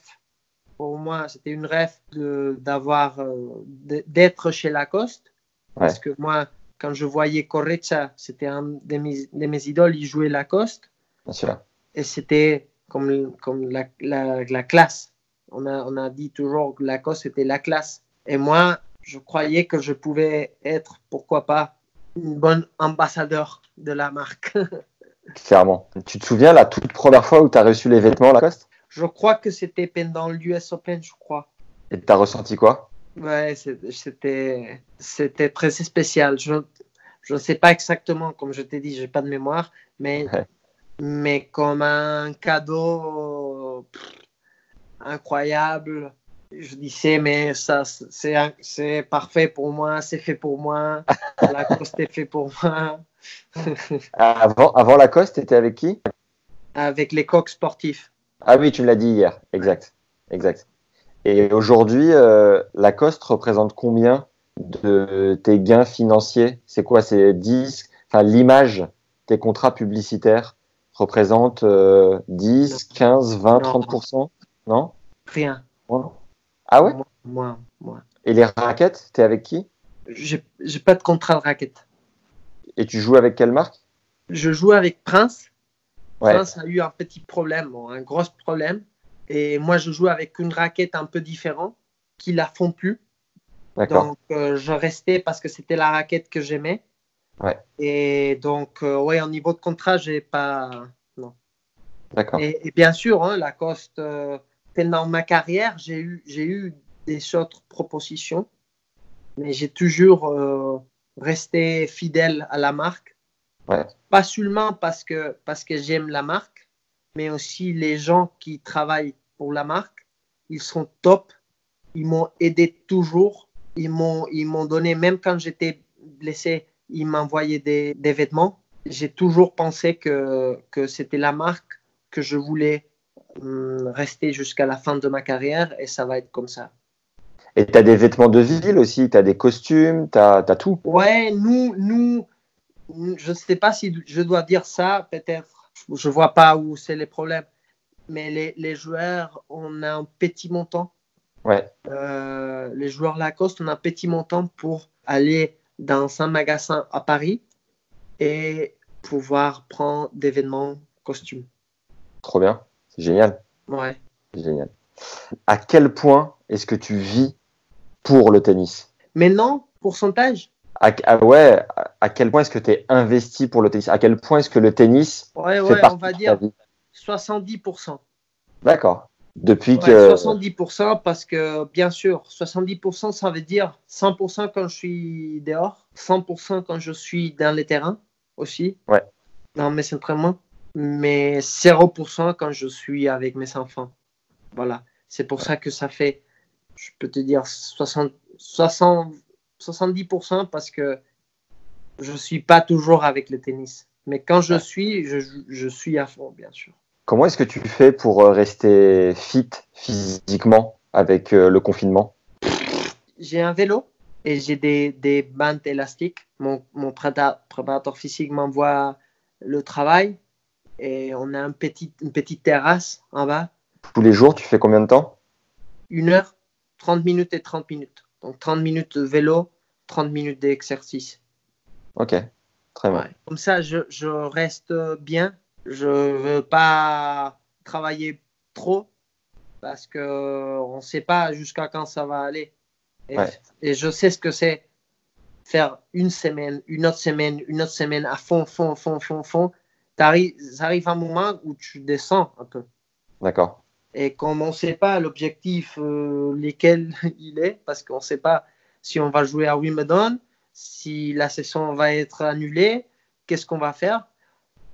Pour moi, c'était une rêve de- d'avoir, euh, d'être chez Lacoste. Parce que moi, quand je voyais Correcha, c'était un de mes, de mes idoles, il jouait Lacoste. Bien sûr. Et c'était comme, comme la, la, la classe. On a, on a dit toujours que Lacoste, c'était la classe. Et moi, je croyais que je pouvais être, pourquoi pas, une bonne ambassadeur de la marque. *laughs* Clairement. Tu te souviens la toute première fois où tu as reçu les vêtements Lacoste je crois que c'était pendant l'US Open, je crois. Et tu as ressenti quoi? Ouais, c'était c'était très spécial. Je je ne sais pas exactement, comme je t'ai dit, j'ai pas de mémoire, mais Ouais. mais comme un cadeau pff, incroyable. Je disais, mais ça, c'est parfait pour moi, c'est fait pour moi, la coste est fait pour moi, *laughs* avant, avant Lacoste, tu étais avec qui? Avec les coques sportifs. Ah oui, tu me l'as dit hier. Exact. Exact. Et aujourd'hui, euh, Lacoste représente combien de tes gains financiers? C'est quoi C'est 10 Enfin, l'image, tes contrats publicitaires représentent euh, 10, 15, 20, Non. 30% Non? Rien. Ah ouais Moi, moi. Et les raquettes, t'es avec qui? J'ai pas de contrat de raquette. Et tu joues avec quelle marque? Je joue avec Prince. Ouais. Prince a eu un petit problème, bon, un gros problème. Et moi, je joue avec une raquette un peu différente qui la font plus. Donc, euh, je restais parce que c'était la raquette que j'aimais. Ouais. Et donc, euh, ouais, au niveau de contrat, j'ai pas. Non. D'accord. Et, et bien sûr, hein, Lacoste, euh, pendant ma carrière, j'ai eu, j'ai eu des autres propositions, mais j'ai toujours euh, resté fidèle à la marque. Ouais. Pas seulement parce que, parce que j'aime la marque, mais aussi les gens qui travaillent pour la marque. Ils sont top. Ils m'ont aidé toujours. Ils m'ont, ils m'ont donné, même quand j'étais blessé, ils m'envoyaient des, des vêtements. J'ai toujours pensé que, que c'était la marque que je voulais rester jusqu'à la fin de ma carrière et ça va être comme ça. Et tu as des vêtements de ville aussi, tu as des costumes, tu as, tout. Ouais, nous, nous, je ne sais pas si je dois dire ça, peut-être. Je vois pas où c'est les problèmes. Mais les, les joueurs, on a un petit montant. Ouais. Euh, les joueurs Lacoste, on a un petit montant pour aller dans un magasin à Paris et pouvoir prendre des vêtements costumes. Trop bien. C'est génial. Ouais. C'est génial. À quel point est-ce que tu vis pour le tennis? Maintenant, pourcentage? À, à- ouais, à- à quel point est-ce que tu es investi pour le tennis? À quel point est-ce que le tennis Ouais, fait ouais, partie on va de dire vie? 70%. D'accord. Depuis Ouais, que 70% parce que, bien sûr, 70% ça veut dire 100% quand je suis dehors, 100% quand je suis dans les terrains aussi, Ouais. dans mes entraînements, mais 0% quand je suis avec mes enfants. Voilà. C'est pour ça que ça fait, je peux te dire, 60, 60, 70% parce que je suis pas toujours avec le tennis. Mais quand je suis, je, je suis à fond, bien sûr. comment est-ce que tu fais pour euh, rester fit physiquement avec euh, le confinement? J'ai un vélo et j'ai des, des bandes élastiques. Mon, mon prépa- préparateur physique m'envoie le travail et on a un petit, une petite terrasse en bas. Tous les jours, tu fais combien de temps? Une heure, 30 minutes et 30 minutes. Donc 30 minutes de vélo, 30 minutes d'exercice. Ok, très bien. Ouais. Comme ça, je, je reste bien. Je veux pas travailler trop parce que on ne sait pas jusqu'à quand ça va aller. Et, Ouais. et je sais ce que c'est faire une semaine, une autre semaine, une autre semaine à fond, fond, fond, fond, fond. Ça arrive un moment où tu descends un peu. D'accord. Et comme on ne sait pas l'objectif, euh, lesquels *laughs* il est, parce qu'on ne sait pas si on va jouer à Wimbledon, si la session va être annulée, qu'est-ce qu'on va faire?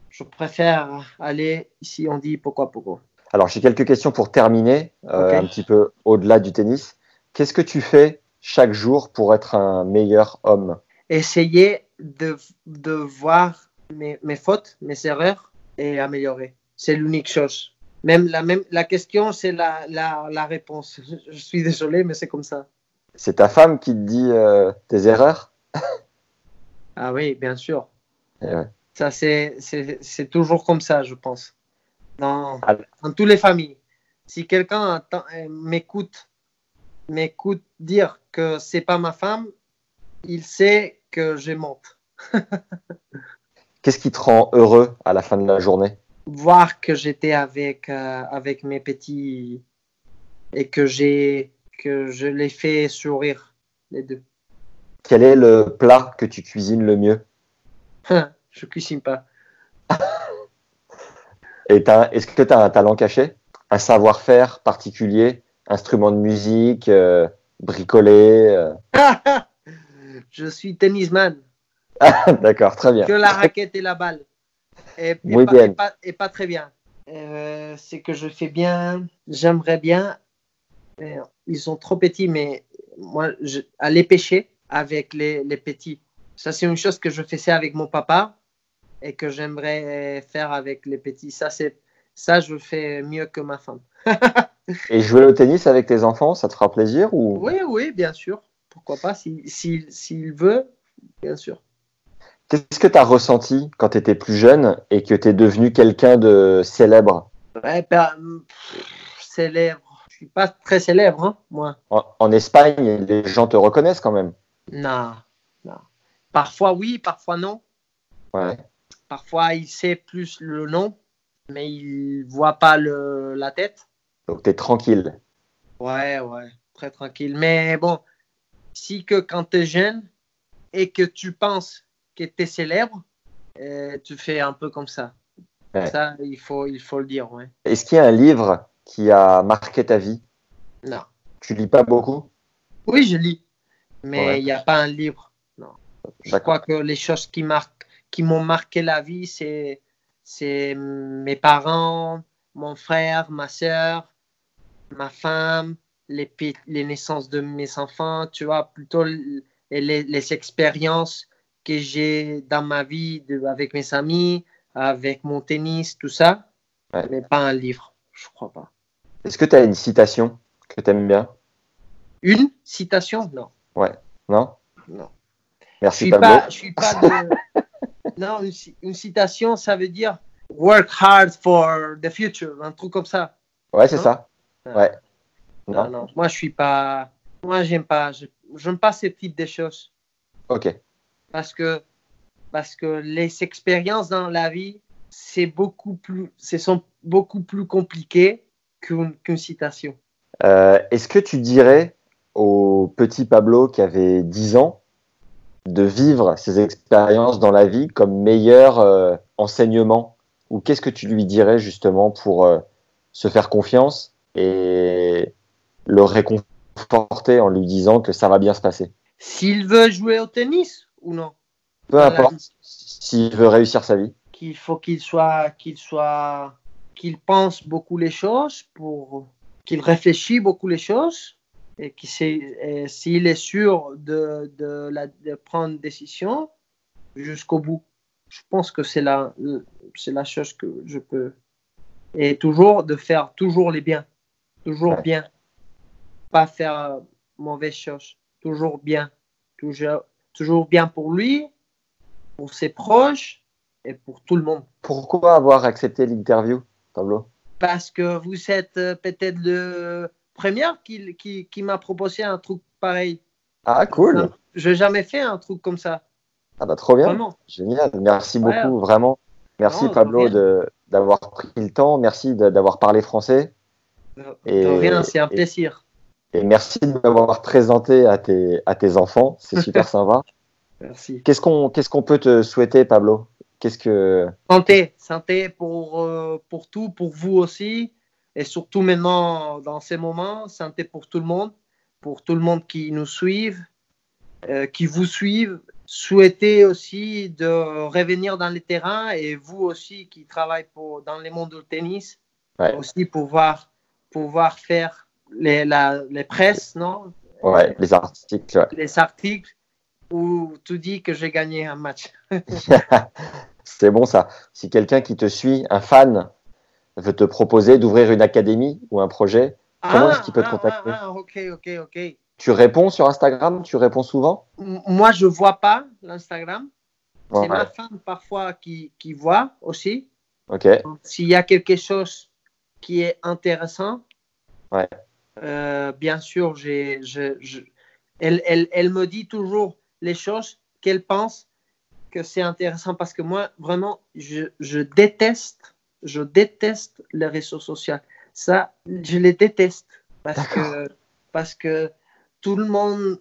Je préfère aller ici, on dit pourquoi pourquoi. Alors, j'ai quelques questions pour terminer, euh, un petit peu au-delà du tennis. Qu'est-ce que tu fais chaque jour pour être un meilleur homme? Essayer de, de voir mes, mes fautes, mes erreurs et améliorer. C'est l'unique chose. Même la, même, la question, c'est la, la, la réponse. Je, suis désolé, mais c'est comme ça. C'est ta femme qui te dit euh, tes erreurs? *laughs* Ah oui, bien sûr. Eh ouais. Ça, c'est c'est- c'est toujours comme ça, je pense. Dans, Ah. dans toutes les familles. Si quelqu'un euh, m'écoute m'écoute dire que c'est pas ma femme, il sait que je monte. *laughs* Qu'est-ce qui te rend heureux à la fin de la journée? Voir que j'étais avec, euh, avec mes petits et que j'ai que je les fais sourire, les deux. Quel est le plat que tu cuisines le mieux? Je cuisine pas. *laughs* Et t'as- est-ce que tu as un talent caché? Un savoir-faire particulier? Instrument de musique euh, Bricolé euh? *laughs* Je suis tennisman. D'accord, très bien. que la raquette et la balle. Et, et Muy pas, bien. et pas- et pas très bien. Euh, c'est que je fais bien, j'aimerais bien. mais Ils sont trop petits, mais moi, je, aller pêcher avec les, les petits. Ça, c'est une chose que je faisais avec mon papa et que j'aimerais faire avec les petits. Ça, c'est ça, je fais mieux que ma femme. *laughs* Et jouer au tennis avec tes enfants, ça te fera plaisir ou? Oui, oui, bien sûr. Pourquoi pas, s'il si, s'il veut, bien sûr. Qu'est-ce que tu as ressenti quand tu étais plus jeune et que tu es devenu quelqu'un de célèbre? Ouais, ben, pff, célèbre. Je suis pas très célèbre, hein, moi. en, en Espagne, les gens te reconnaissent quand même. Non, non. Parfois oui, parfois non. Ouais. Parfois il sait plus le nom, mais il voit pas le, la tête. Donc tu es tranquille. Ouais, ouais, très tranquille. Mais bon, si que quand tu es jeune et que tu penses que tu es célèbre, tu fais un peu comme ça. Ouais. Ça, il faut, il faut le dire, ouais. Est-ce qu'il y a un livre qui a marqué ta vie? Non. Tu lis pas beaucoup? Oui, je lis, mais Ouais. il n'y a pas un livre. Non. Je crois que les choses qui marquent, qui m'ont marqué la vie, c'est, c'est mes parents, mon frère, ma soeur, ma femme, les, les naissances de mes enfants, tu vois, plutôt les, les expériences que j'ai dans ma vie de- avec mes amis, avec mon tennis, tout ça, Ouais. mais pas un livre, je crois pas. Est-ce que tu as une citation que tu aimes bien? Une citation? Non. Non? Non. Je Merci suis Pablo. pas, je suis pas de... *laughs* non, une, ci- une citation, ça veut dire work hard for the future, un truc comme ça. Ouais, c'est Non? ça. Non. Ouais. Non, Non? non, moi je suis pas, moi j'aime pas, j'aime pas ce type de choses Ok. Parce que parce que les expériences dans la vie, c'est beaucoup plus, ce sont beaucoup plus compliquées qu'une qu'une citation. Euh, Est-ce que tu dirais au petit Pablo qui avait 10 ans de vivre ses expériences dans la vie comme meilleur euh, enseignement? Ou qu'est-ce que tu lui dirais justement pour euh, se faire confiance et le réconforter en lui disant que ça va bien se passer? S'il veut jouer au tennis ou non Peu importe s'il veut réussir sa vie. Qu'il faut qu'il soit, qu'il soit, qu'il pense beaucoup les choses pour, qu'il réfléchisse beaucoup les choses et qu'il s'il est sûr de, de, la, de prendre une décision jusqu'au bout. Je pense que c'est la, c'est la chose que je peux. Et toujours de faire toujours les biens. Toujours Ouais. bien. Pas faire euh, mauvaise chose. Toujours bien. Toujours, toujours bien pour lui, pour ses proches et pour tout le monde. Pourquoi avoir accepté l'interview, Pablo? Parce que vous êtes euh, peut-être le premier qui, qui, qui m'a proposé un truc pareil. Ah, cool. Je n'ai jamais fait un truc comme ça. Ah bah trop bien. Vraiment. Génial. Merci Ouais. beaucoup, vraiment. Merci Non, Pablo d'avoir pris le temps. Merci d'avoir parlé français. De, Et- de rien, c'est un et- plaisir. Et merci de m'avoir présenté à tes, à tes enfants. C'est super *laughs* sympa. Merci. Qu'est-ce qu'on qu'est-ce qu'on peut te souhaiter, Pablo? Qu'est-ce que. Santé, santé pour, euh, pour tout, pour vous aussi. Et surtout maintenant, dans ces moments, santé pour tout le monde, pour tout le monde qui nous suive, euh, qui vous suivent. Souhaitez aussi de revenir dans les terrains et vous aussi qui travaillez pour, dans les mondes du tennis, Ouais. aussi pouvoir, pouvoir faire les, la, les presses, non? Ouais, les articles. ouais. les articles où tu dis que j'ai gagné un match. *laughs* C'est bon ça. Si quelqu'un qui te suit, un fan, veut te proposer d'ouvrir une académie ou un projet, Comment est-ce qu'il peut te contacter? ah, ah, ok, ok, ok. tu réponds sur Instagram? Tu réponds souvent? Moi, je vois pas l'Instagram. Ouais. C'est ma femme parfois qui, qui voit aussi. Ok. S'il y a quelque chose qui est intéressant, Ouais. Euh, bien sûr, j'ai, je, je- elle, elle, elle me dit toujours les choses qu'elle pense que c'est intéressant parce que moi, vraiment, je, je déteste, je déteste les réseaux sociaux. Ça, je les déteste parce que, parce que tout le monde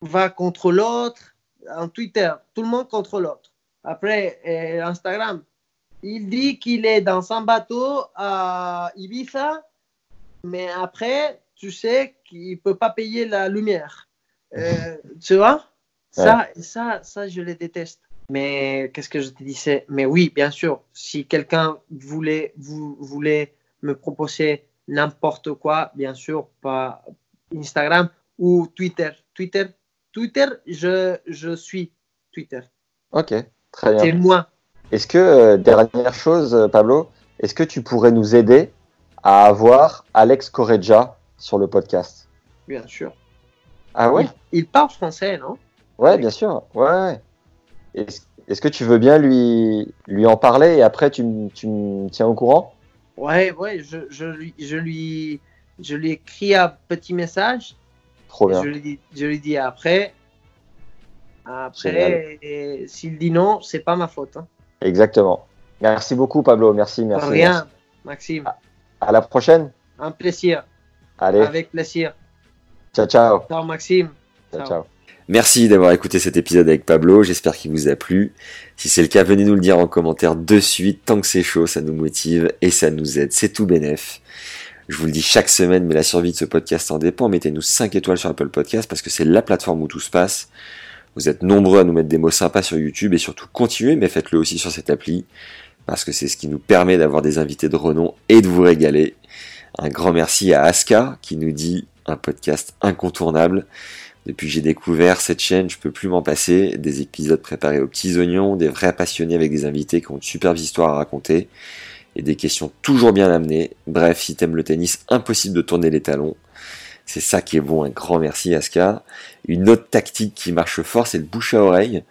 va contre l'autre en Twitter, tout le monde contre l'autre. Après, euh, Instagram, il dit qu'il est dans un bateau à Ibiza, mais après, tu sais qu'il peut pas payer la lumière. Euh, tu vois? Ça, ça, ça, je les déteste. Mais qu'est-ce que je te disais Mais oui, bien sûr, si quelqu'un voulait, vous, voulait me proposer n'importe quoi, bien sûr, pas Instagram ou Twitter. Twitter, Twitter, je, je suis Twitter. Ok. Très C'est bien. moi. Est-ce que, euh, dernière chose, Pablo, est-ce que tu pourrais nous aider à avoir Alex Correggia sur le podcast Bien sûr. Ah ouais? Il, il parle français, non? Ouais, bien sûr. Ouais. Est-ce que tu veux bien lui, lui en parler et après tu, me- tu me tiens au courant? Ouais, ouais, je, je, lui, je, lui, je lui écris un petit message. Trop bien. Je lui, dis- je lui dis après. Après, s'il dit non, c'est pas ma faute. hein. Exactement. Merci beaucoup, Pablo. Merci, merci. Rien, merci. Maxime. À la prochaine. Un plaisir. Allez, Avec plaisir. ciao, ciao. Ciao, Maxime. Ciao, Ciao. ciao. Merci d'avoir écouté cet épisode avec Pablo, j'espère qu'il vous a plu. Si c'est le cas, venez nous le dire en commentaire de suite, tant que c'est chaud, ça nous motive et ça nous aide, c'est tout bénef. Je vous le dis chaque semaine, mais la survie de ce podcast en dépend. Mettez-nous 5 étoiles sur Apple Podcast parce que c'est la plateforme où tout se passe. Vous êtes nombreux à nous mettre des mots sympas sur YouTube et surtout continuez, mais faites-le aussi sur cette appli parce que c'est ce qui nous permet d'avoir des invités de renom et de vous régaler. Un grand merci à Aska qui nous dit un podcast incontournable. Depuis que j'ai découvert cette chaîne, je peux plus m'en passer. Des épisodes préparés aux petits oignons, des vrais passionnés avec des invités qui ont de superbes histoires à raconter et des questions toujours bien amenées. Bref, si t'aimes le tennis, impossible de tourner les talons. C'est ça qui est bon, un grand merci Aska. Une autre tactique qui marche fort, c'est le bouche à oreille.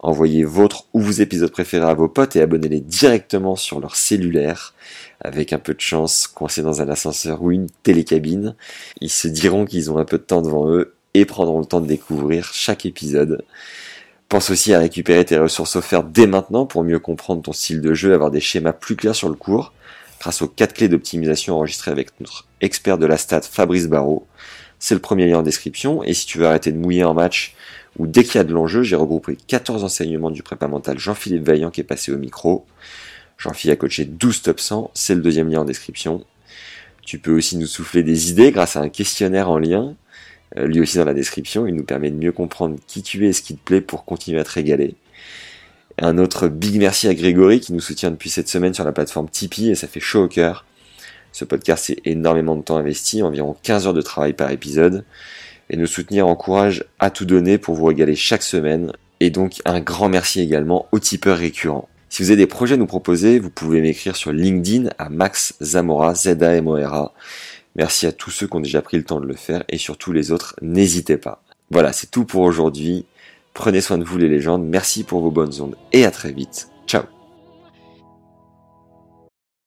Envoyez votre ou vos épisodes préférés à vos potes et abonnez-les directement sur leur cellulaire. Avec un peu de chance, coincés dans un ascenseur ou une télécabine. Ils se diront qu'ils ont un peu de temps devant eux et prendront le temps de découvrir chaque épisode. Pense aussi à récupérer tes ressources offertes dès maintenant pour mieux comprendre ton style de jeu, avoir des schémas plus clairs sur le cours. grâce aux 4 clés d'optimisation enregistrées avec notre expert de la stat Fabrice Barrault. C'est le premier lien en description, et si tu veux arrêter de mouiller en match, ou dès qu'il y a de l'enjeu, j'ai regroupé 14 enseignements du prépa mental Jean-Philippe Vaillant qui est passé au micro. Jean-Philippe a coaché 12 top 100, c'est le deuxième lien en description. Tu peux aussi nous souffler des idées grâce à un questionnaire en lien, euh, lui aussi dans la description, il nous permet de mieux comprendre qui tu es et ce qui te plaît pour continuer à te régaler. Un autre big merci à Grégory qui nous soutient depuis cette semaine sur la plateforme Tipeee et ça fait chaud au cœur. Ce podcast, c'est énormément de temps investi, environ 15 heures de travail par épisode. Et nous soutenir encourage à tout donner pour vous régaler chaque semaine. Et donc un grand merci également aux tipeurs récurrents. Si vous avez des projets à nous proposer, vous pouvez m'écrire sur LinkedIn à Max Zamora, Z-A-M-O-R-A. Merci à tous ceux qui ont déjà pris le temps de le faire et surtout les autres, n'hésitez pas. Voilà, c'est tout pour aujourd'hui. Prenez soin de vous les légendes, merci pour vos bonnes ondes et à très vite. Ciao